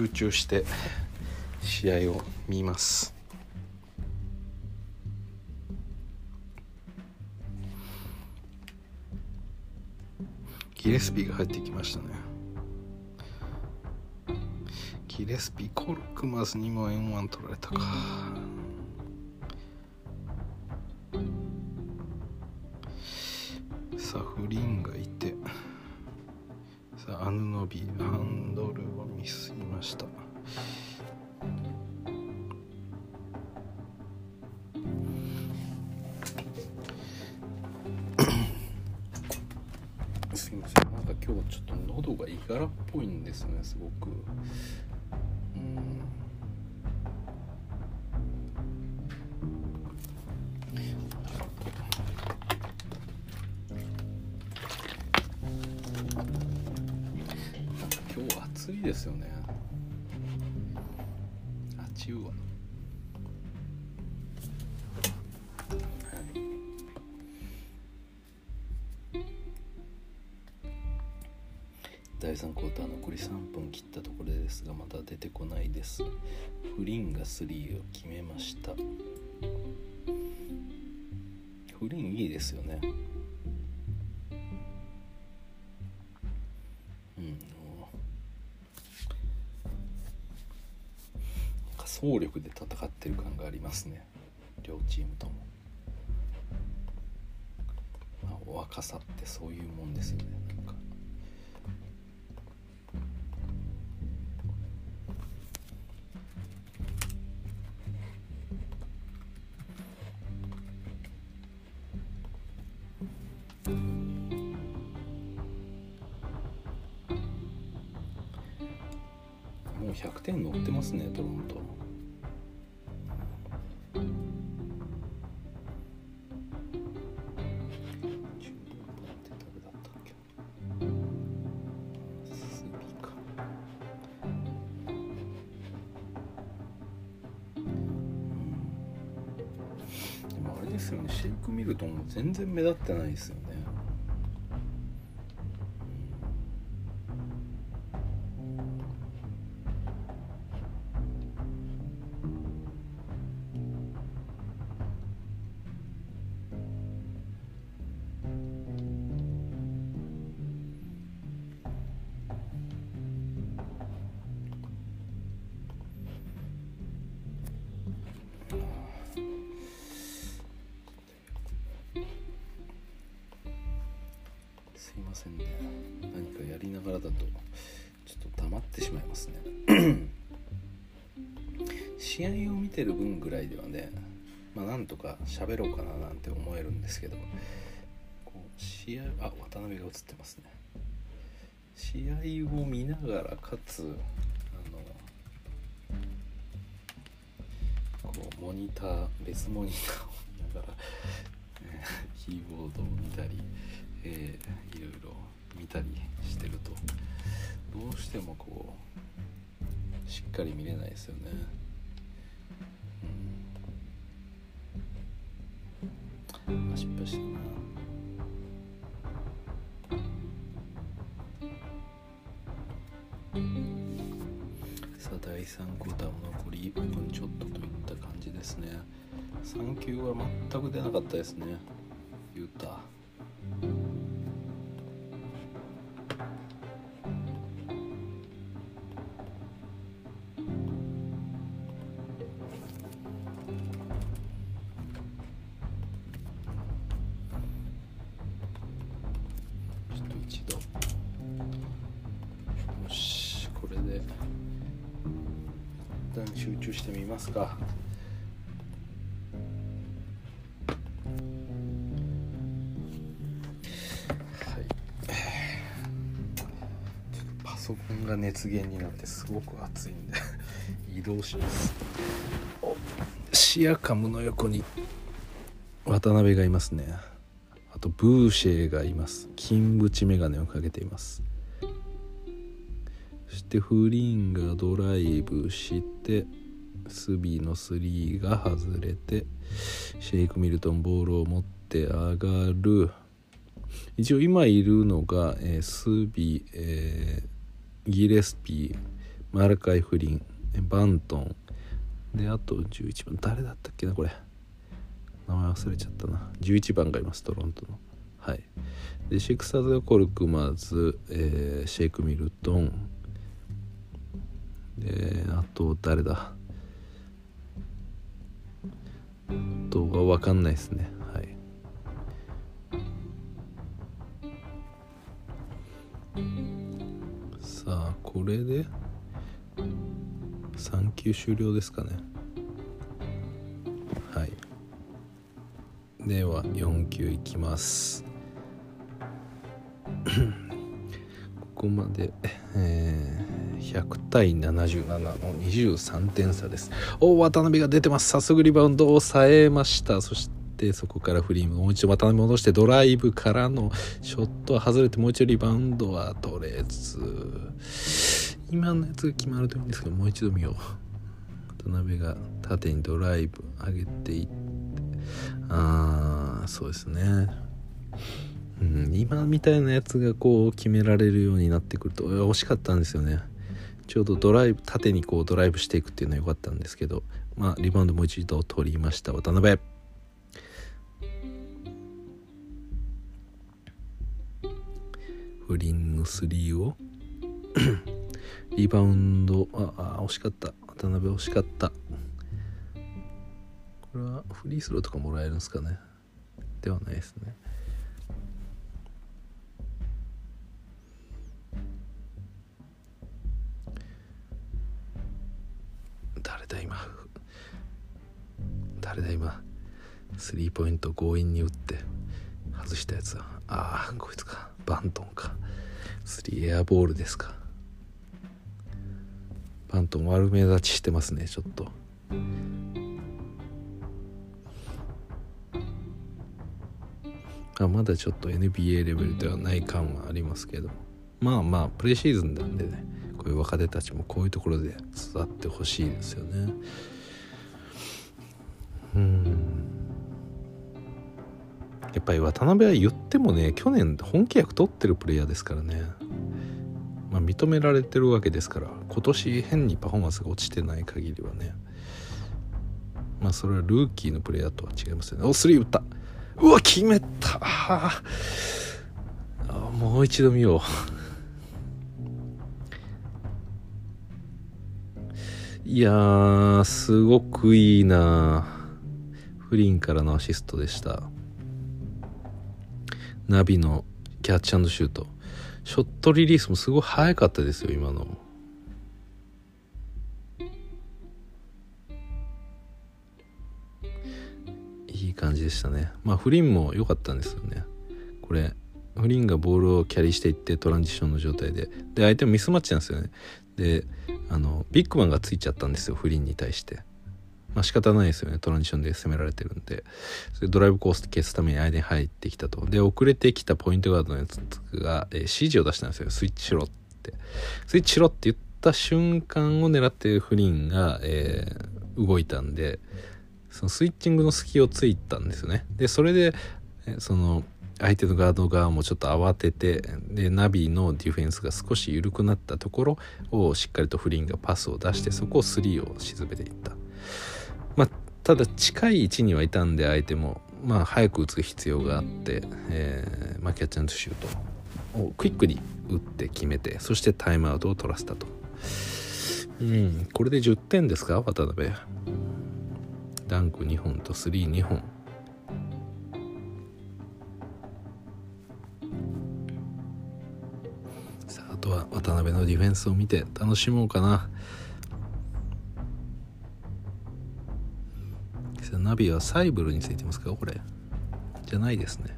集中して試合を見ます。ギレスピーが入ってきましたね。ギレスピーコルクマスにも M1 取られたか。さあフリンがいて。さあアヌノビハンすごく。うん。なんか今日暑いですよね。あちうわ。第3クォーター残り3分切ったところですがまだ出てこないです。フリンが3を決めました。フリンいいですよね。うん。なんか総力で戦ってる感がありますね。両チームとも、まあ、若さってそういうもんですよね。ってないですよね。る分ぐらいではねまあなんとか喋ろうかななんて思えるんですけどこう試合あ渡辺が映ってますね試合を見ながらかつあのこうモニター別モニターを見ながら、キーボードを見たり、えー、いろいろ見たりしてるとどうしてもこうしっかり見れないですよね。失敗したな。さあ第3クォーターも残り1分ちょっとといった感じですね。3球は全く出なかったですね。ユーンが熱源になってすごく熱いんで。移動します。シアカムの横に渡辺がいますね。あとブーシェーがいます。金縁眼鏡をかけています。そしてフリンがドライブしてスビーの3が外れてシェイク・ミルトンボールを持って上がる。一応今いるのが、えー、スビー、えー、ギレスピーマルカイ・フリンバントンであと11番誰だったっけなこれ。名前忘れちゃったな。11番がいますトロントの。はい。でシクサーズがコルクマズ、えー、シェイク・ミルトン。であと誰だ。とは分かんないですね。はい。さあこれで？3球終了ですかね。はい。では4球いきます。ここまでえー100対77の23点差です。お渡辺が出てます。早速リバウンドを抑えました。そしてそこからフリームもう一度渡辺戻してドライブからのショットは外れてもう一度リバウンドは取れず。今のやつが決まるといいんですけどもう一度見よう。渡辺が縦にドライブ上げていって。ああそうですね。うん、今みたいなやつがこう決められるようになってくると惜しかったんですよね。ちょうどドライブ縦にこうドライブしていくっていうのは良かったんですけどまあリバウンドもう一度取りました渡辺。フリング3を。リバウンド。ああ惜しかった。渡辺惜しかった。これはフリースローとかもらえるんですかね。ではないですね。誰だ今？誰だ今？スリーポイント強引に打って外したやつは。ああこいつか。バントンか。スリーエアボールですか。バントン悪目立ちしてますねちょっと。あまだちょっと NBA レベルではない感はありますけど。まあまあプレシーズンなんでねこういう若手たちもこういうところで育ってほしいですよね。うん。やっぱり渡辺は言ってもね去年本契約取ってるプレイヤーですからね。まあ認められてるわけですから今年変にパフォーマンスが落ちてない限りはね。まあそれはルーキーのプレイヤーとは違いますよね。おスリー打った。うわ決めた。あもう一度見よう。いやー、すごくいいなフリンからのアシストでした。ナビのキャッチシュート。ショットリリースもすごい早かったですよ今のいい感じでしたね。まあフリンも良かったんですよね。これフリンがボールをキャリーしていってトランジションの状態で。で相手もミスマッチなんですよね。であのビッグマンがついちゃったんですよフリンに対して。まあ仕方ないですよね。トランジションで攻められてるんで。それドライブコース消すために間に入ってきたと。で遅れてきたポイントガードのやつが、えー、指示を出したんですよ。スイッチしろって。スイッチしろって言った瞬間を狙ってるフリンが、えー、動いたんでそのスイッチングの隙をついたんですよね。でそれでその相手のガード側もちょっと慌ててでナビのディフェンスが少し緩くなったところをしっかりとフリンがパスを出してそこを3を沈めていった。まあただ近い位置にはいたんで相手もまあ早く打つ必要があって、えーまあ、キャッチャーシュートをクイックに打って決めてそしてタイムアウトを取らせたと。うんこれで10点ですか？渡辺。ダンク2本と32本。さああとは渡辺のディフェンスを見て楽しもうかな。ナビはサイブルについてますか？これ。じゃないですね。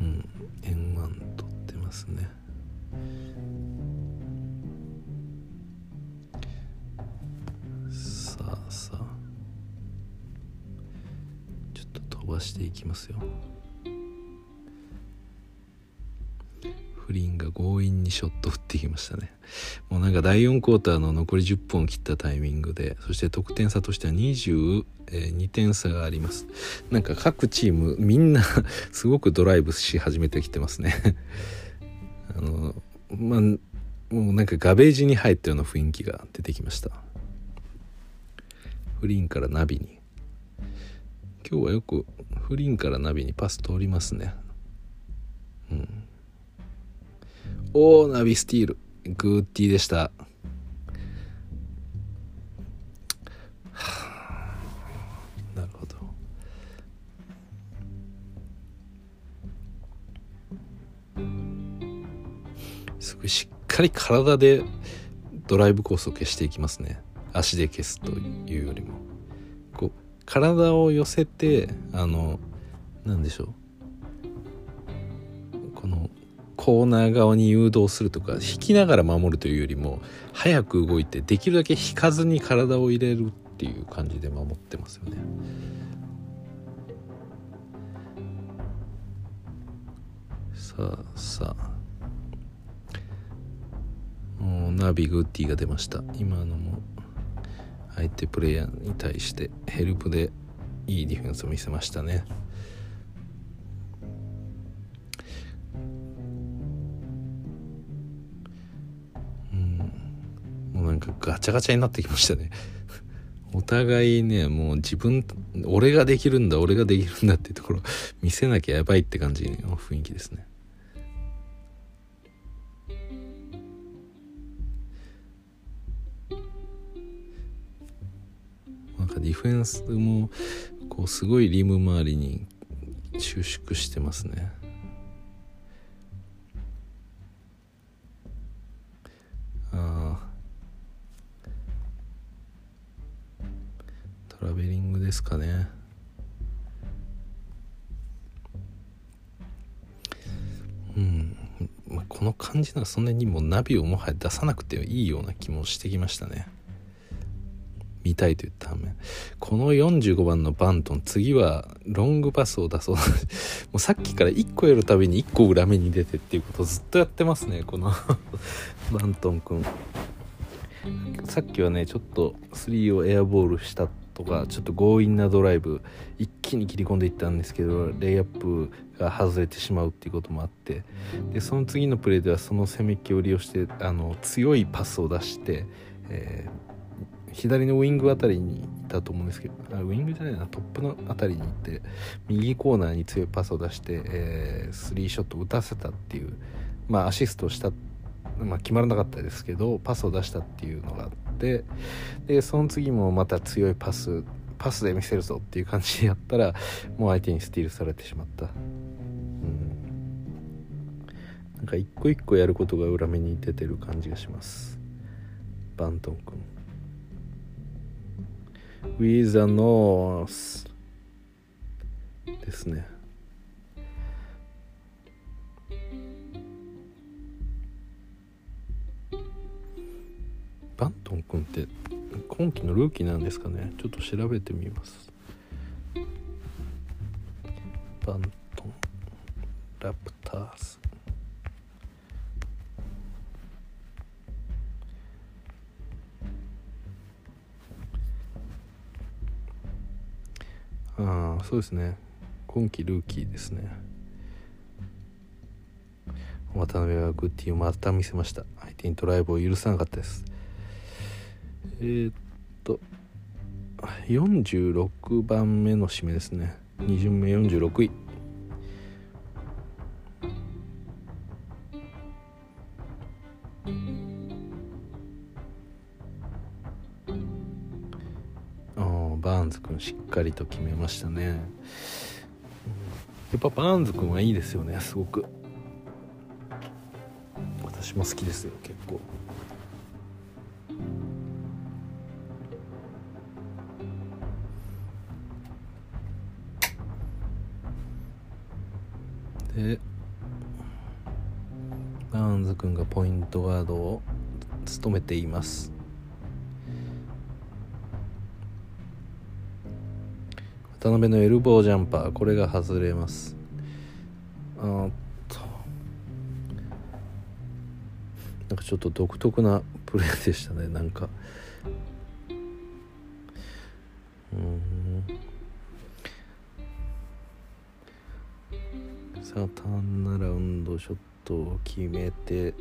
うん。円満取ってますね。さあさあ。ちょっと飛ばしていきますよ。フリンが強引にショット打ってきましたね。もうなんか第4クォーターの残り10分を切ったタイミングでそして得点差としては22点差があります。なんか各チームみんなすごくドライブし始めてきてますね。あのまあもうなんかガベージに入ったような雰囲気が出てきました。フリンからナビに。今日はよくフリンからナビにパス通りますね。うん。おーナビスティールグーティーでした。なるほど。すごいしっかり体でドライブコースを消していきますね。足で消すというよりも。こう体を寄せてあの何でしょうこのコーナー側に誘導するとか引きながら守るというよりも早く動いてできるだけ引かずに体を入れるっていう感じで守ってますよね。さあさあもうナビグッディが出ました今のも相手プレイヤーに対してヘルプでいいディフェンスを見せましたね。ガチャガチャになってきましたね。お互いねもう自分俺ができるんだ俺ができるんだっていうところ見せなきゃやばいって感じの雰囲気ですね。なんかディフェンスもこうすごいリム周りに収縮してますね。感じならそんなにもうナビをもはや出さなくていいような気もしてきましたね。見たいと言った反面。この45番のバントン次はロングパスを出そう。もうさっきから1個やるたびに1個裏目に出てっていうことをずっとやってますねこの。バントン君。さっきはねちょっと3をエアボールしたってとかちょっと強引なドライブ一気に切り込んでいったんですけどレイアップが外れてしまうっていうこともあってでその次のプレーではその攻め気を利用してあの強いパスを出して、えー、左のウイングあたりにいたと思うんですけどあウイングじゃないなトップのあたりに行って右コーナーに強いパスを出して、えー、スリーショット打たせたっていうまあアシストしたまあ、決まらなかったですけどパスを出したっていうのがあってでその次もまた強いパスパスで見せるぞっていう感じでやったらもう相手にスティールされてしまった。うん。なんか一個一個やることが裏目に出てる感じがします。バントン君。With the nose ですね。バントン君って今季のルーキーなんですかね。ちょっと調べてみます。バントンラプターズ。ああそうですね。今季ルーキーですね。渡辺はグッディをまた見せました。相手にドライブを許さなかったです。えー、っと46番目の締めですね。2巡目46位。バーンズ君しっかりと決めましたね。やっぱバーンズ君はいいですよねすごく。私も好きですよ結構。でバーンズ君がポイントガードを務めています。渡辺のエルボージャンパーこれが外れます。あっと。なんかちょっと独特なプレーでしたね。なんかターンナラウンドショットを決めて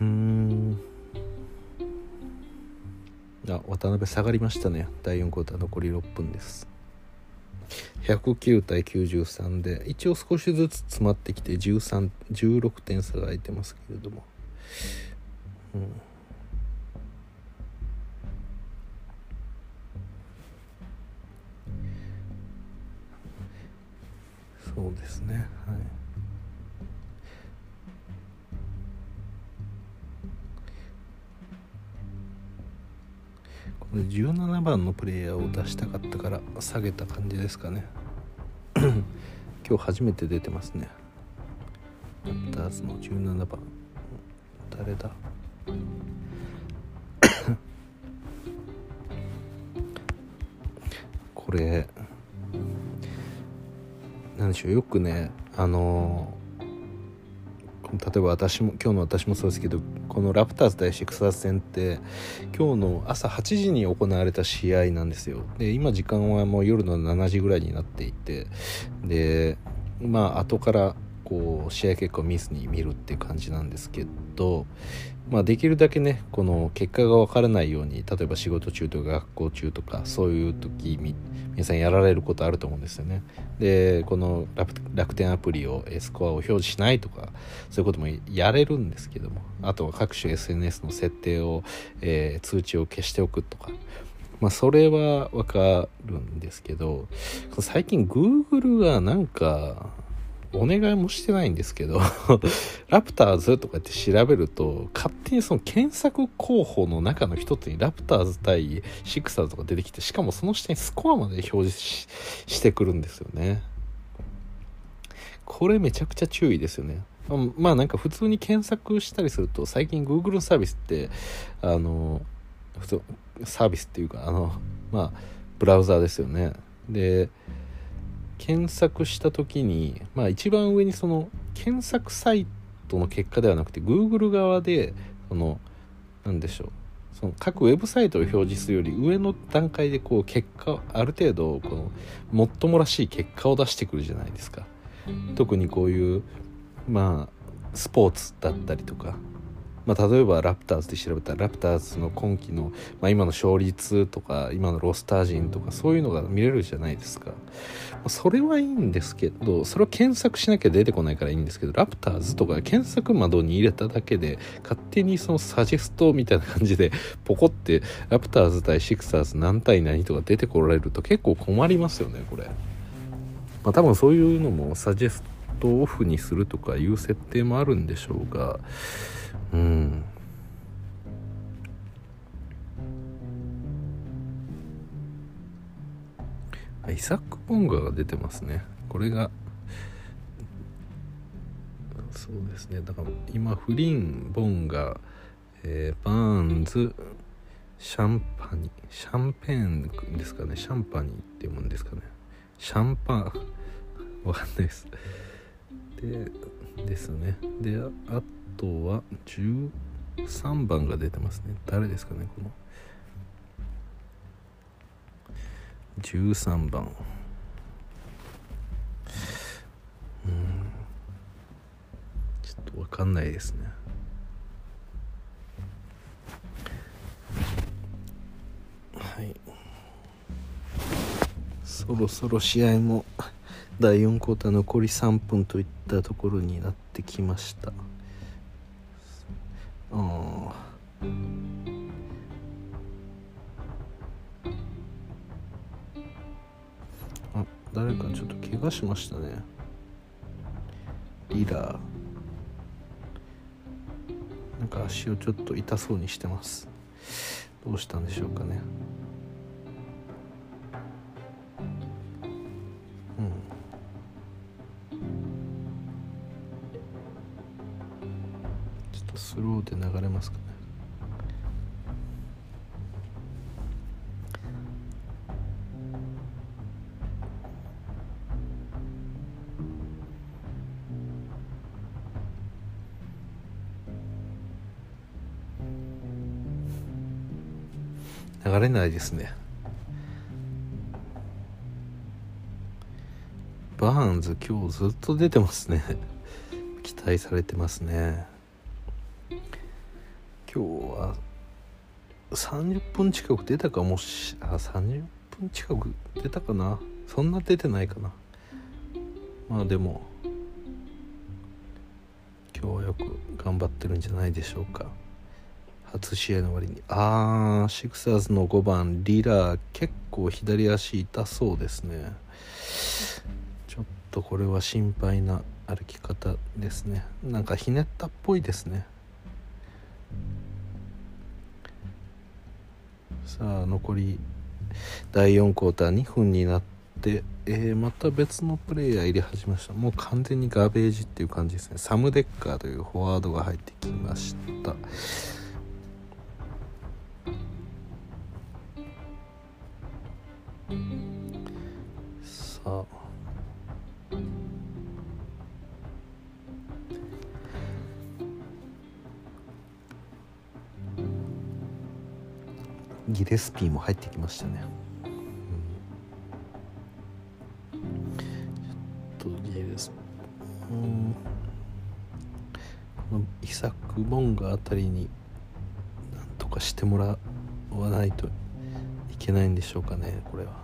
うん。あ渡辺下がりましたね。第4クォーター残り6分です。109対93で一応少しずつ詰まってきて1316点差が空いてますけれども、うん、そうですね。はい。これ17番のプレイヤーを出したかったから下げた感じですかね。今日初めて出てますね。ラプターズの17番誰だ？これ何でしょうよくねあの例えば私も今日の私もそうですけどこのラプターズ対シクサーズ戦って今日の朝8時に行われた試合なんですよ。で今時間はもう夜の7時ぐらいになっていてでまあ後からこう試合結果を見ずに見るっていう感じなんですけど、まあ、できるだけねこの結果が分からないように例えば仕事中とか学校中とかそういう時皆さんやられることあると思うんですよね。でこの楽天アプリをスコアを表示しないとかそういうこともやれるんですけどもあとは各種 SNS の設定を、えー、通知を消しておくとかまあそれはわかるんですけど最近 Google がなんかお願いもしてないんですけど ラプターズとかって調べると勝手にその検索候補の中の一つにラプターズ対シクサーズとか出てきてしかもその下にスコアまで表示してくるんですよね。これめちゃくちゃ注意ですよね。まあなんか普通に検索したりすると最近 Google のサービスってあの普通サービスっていうかあのまあブラウザーですよね。で検索した時に、まあ、一番上にその検索サイトの結果ではなくて Google 側でその何でしょうその各ウェブサイトを表示するより上の段階でこう結果ある程度このもっともらしい結果を出してくるじゃないですか。特にこういうまあスポーツだったりとか。まあ、例えばラプターズで調べたらラプターズの今季の、まあ、今の勝率とか今のロスター陣とかそういうのが見れるじゃないですか、まあ、それはいいんですけどそれを検索しなきゃ出てこないからいいんですけどラプターズとか検索窓に入れただけで勝手にそのサジェストみたいな感じで ポコってラプターズ対シクサーズ何対何とか出てこられると結構困りますよねこれ。まあ、多分そういうのもサジェストオフにするとかいう設定もあるんでしょうがうんイサック・ボンガが出てますね。これがそうですね。だから今フリンボンガ、えー、バーンズシャンパニシャンペーンですかね。シャンパニーっていうもんですかね。シャンパンわかんないです。でですね。であとは13番が出てますね。誰ですかねこの。13番。うん。ちょっとわかんないですね。はい。そろそろ試合も第4クォーター残り3分といったところになってきました。ああ誰かちょっと怪我しましたね。リラー。なんか足をちょっと痛そうにしてます。どうしたんでしょうかね。スローで流れますかね。れないですね。バーンズ今日ずっと出てますね。期待されてますね。今日は30分近く出たかもしあ30分近く出たかな？そんな出てないかな。まあでも今日はよく頑張ってるんじゃないでしょうか。初試合の割に。あーシクサーズの5番リラー結構左足痛そうですね。ちょっとこれは心配な歩き方ですね。なんかひねったっぽいですね。さあ残り第4クォーター2分になって、えー、また別のプレイヤー入れ始めました。もう完全にガベージっていう感じですね。サム・デッカーというフォワードが入ってきました。さ。あギレスピーも入ってきましたね、うん、ちょっとギレスうん。このイサク・ボンガあたりになんとかしてもらわないといけないんでしょうかねこれは。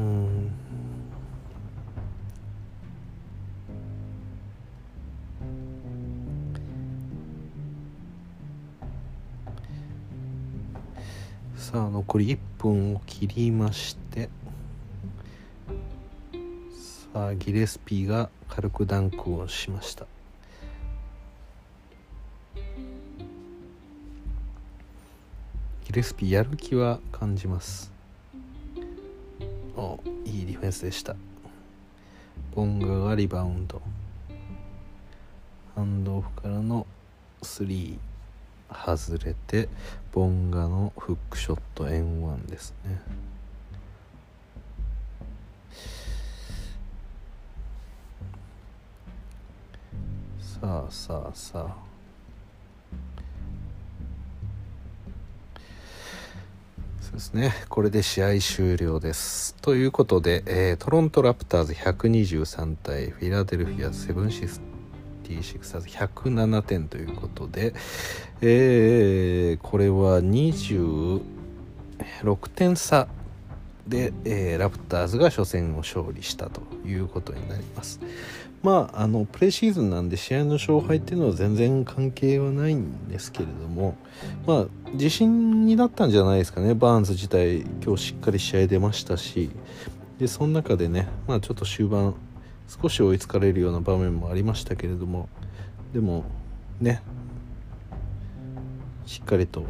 うん。さあ残り1分を切りましてさあギレスピーが軽くダンクをしました。ギレスピーやる気は感じます。フェンスでした。ボンガがリバウンド。ハンドオフからのスリー。外れてボンガのフックショット円1ですね。さあさあさあ。ですねこれで試合終了ですということで、えー、トロントラプターズ123対フィラデルフィアセブンシステ76,107点ということで、えー、これは26点差で、えー、ラプターズが初戦を勝利したということになります。まあ、あのプレシーズンなんで試合の勝敗っていうのは全然関係はないんですけれども、まあ、自信になったんじゃないですかね。バーンズ自体今日しっかり試合出ましたしでその中でね、まあ、ちょっと終盤少し追いつかれるような場面もありましたけれどもでもねしっかりと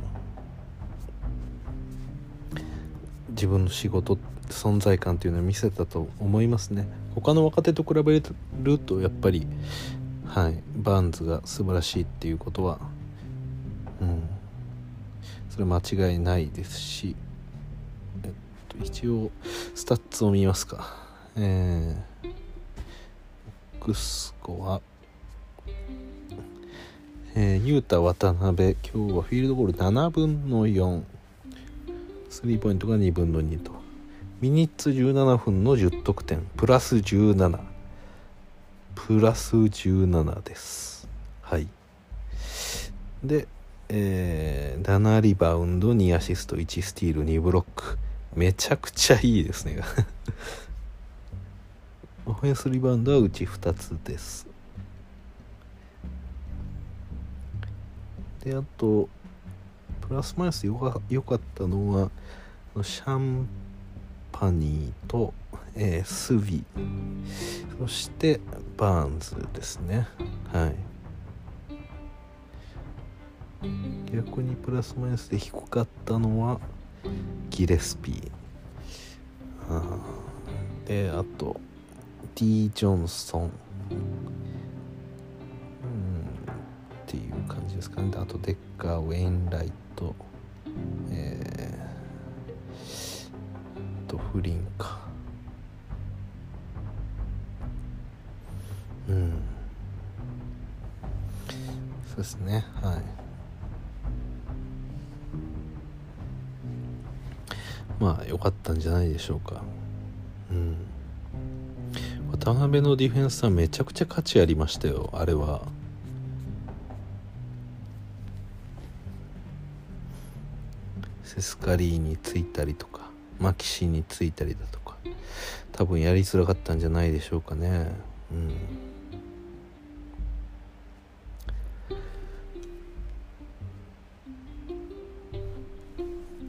自分の仕事存在感というのを見せたと思いますね。他の若手と比べるとやっぱりはいバーンズが素晴らしいっていうことはうん。それ間違いないですしえっと一応スタッツを見ますか。えー、スコアはえー、ユータ渡辺今日はフィールドゴール7分の4スリーポイントが2分の2と。ミニッツ17分の10得点プラス17プラス17です。はい。で、えー、7リバウンド2アシスト1スティール2ブロック。めちゃくちゃいいですね。オフェンスリバウンドはうち2つです。であとプラスマイナスよかよかったのはシャンパニーと、えー、スビ。そしてバーンズですね。はい。逆にプラスマイナスで低かったのはギレスピー。あであと D・ ジョンソン、うん、っていう感じですかね。あとデッカー・ウェインライト。不倫か。うん。そうですね。はい。まあ良かったんじゃないでしょうか。うん。渡辺のディフェンスはめちゃくちゃ価値ありましたよあれは。セスカリーについたりとか。マキシについたりだとか多分やりづらかったんじゃないでしょうかね。うん。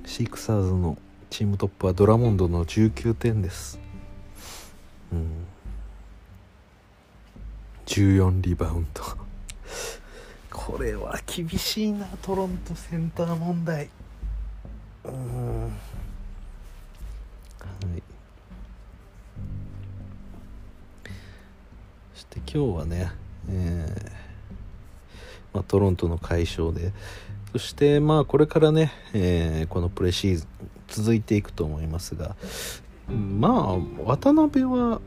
シークサーズのチームトップはドラモンドの19点です。うん。14リバウンド。これは厳しいなトロントセンター問題。うん。今日はね、えーまあ、トロントの快勝で。そしてまあこれからね、えー、このプレシーズン続いていくと思いますがまあ渡辺は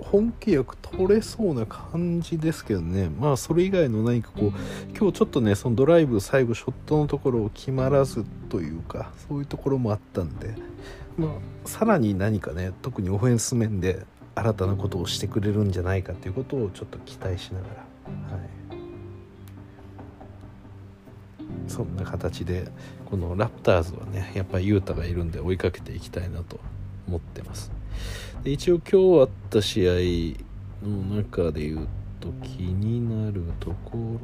本契約取れそうな感じですけどね。まあそれ以外の何かこう今日ちょっとねそのドライブ最後ショットのところを決まらずというかそういうところもあったんで。まあ、さらに何かね特にオフェンス面で新たなことをしてくれるんじゃないかということをちょっと期待しながら、はい、そんな形でこのラプターズはねやっぱり雄太がいるんで追いかけていきたいなと思ってます。で一応今日あった試合の中で言うと気になるとこ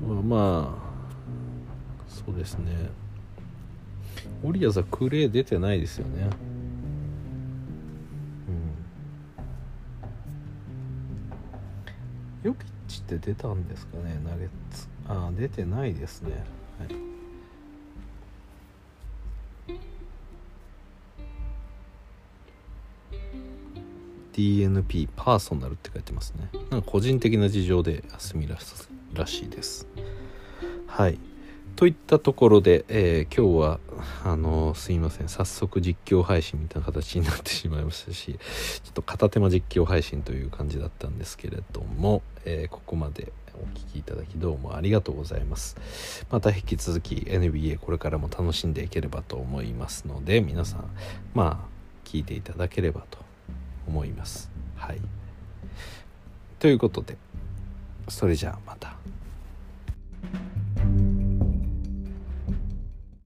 ろはまあそうですね。オリアーズはクレー出てないですよね。ヨキッチって出たんですかね？ナゲッツ。ああ出てないですね。はい。DNP パーソナルって書いてますね。なんか個人的な事情で休みらしいです。はい。といったところで、えー、今日はあの、すいません。早速実況配信みたいな形になってしまいましたしちょっと片手間実況配信という感じだったんですけれども、えー、ここまでお聴きいただきどうもありがとうございます。また引き続き NBA これからも楽しんでいければと思いますので皆さんまあ聞いていただければと思います。はい。ということでそれじゃあまた。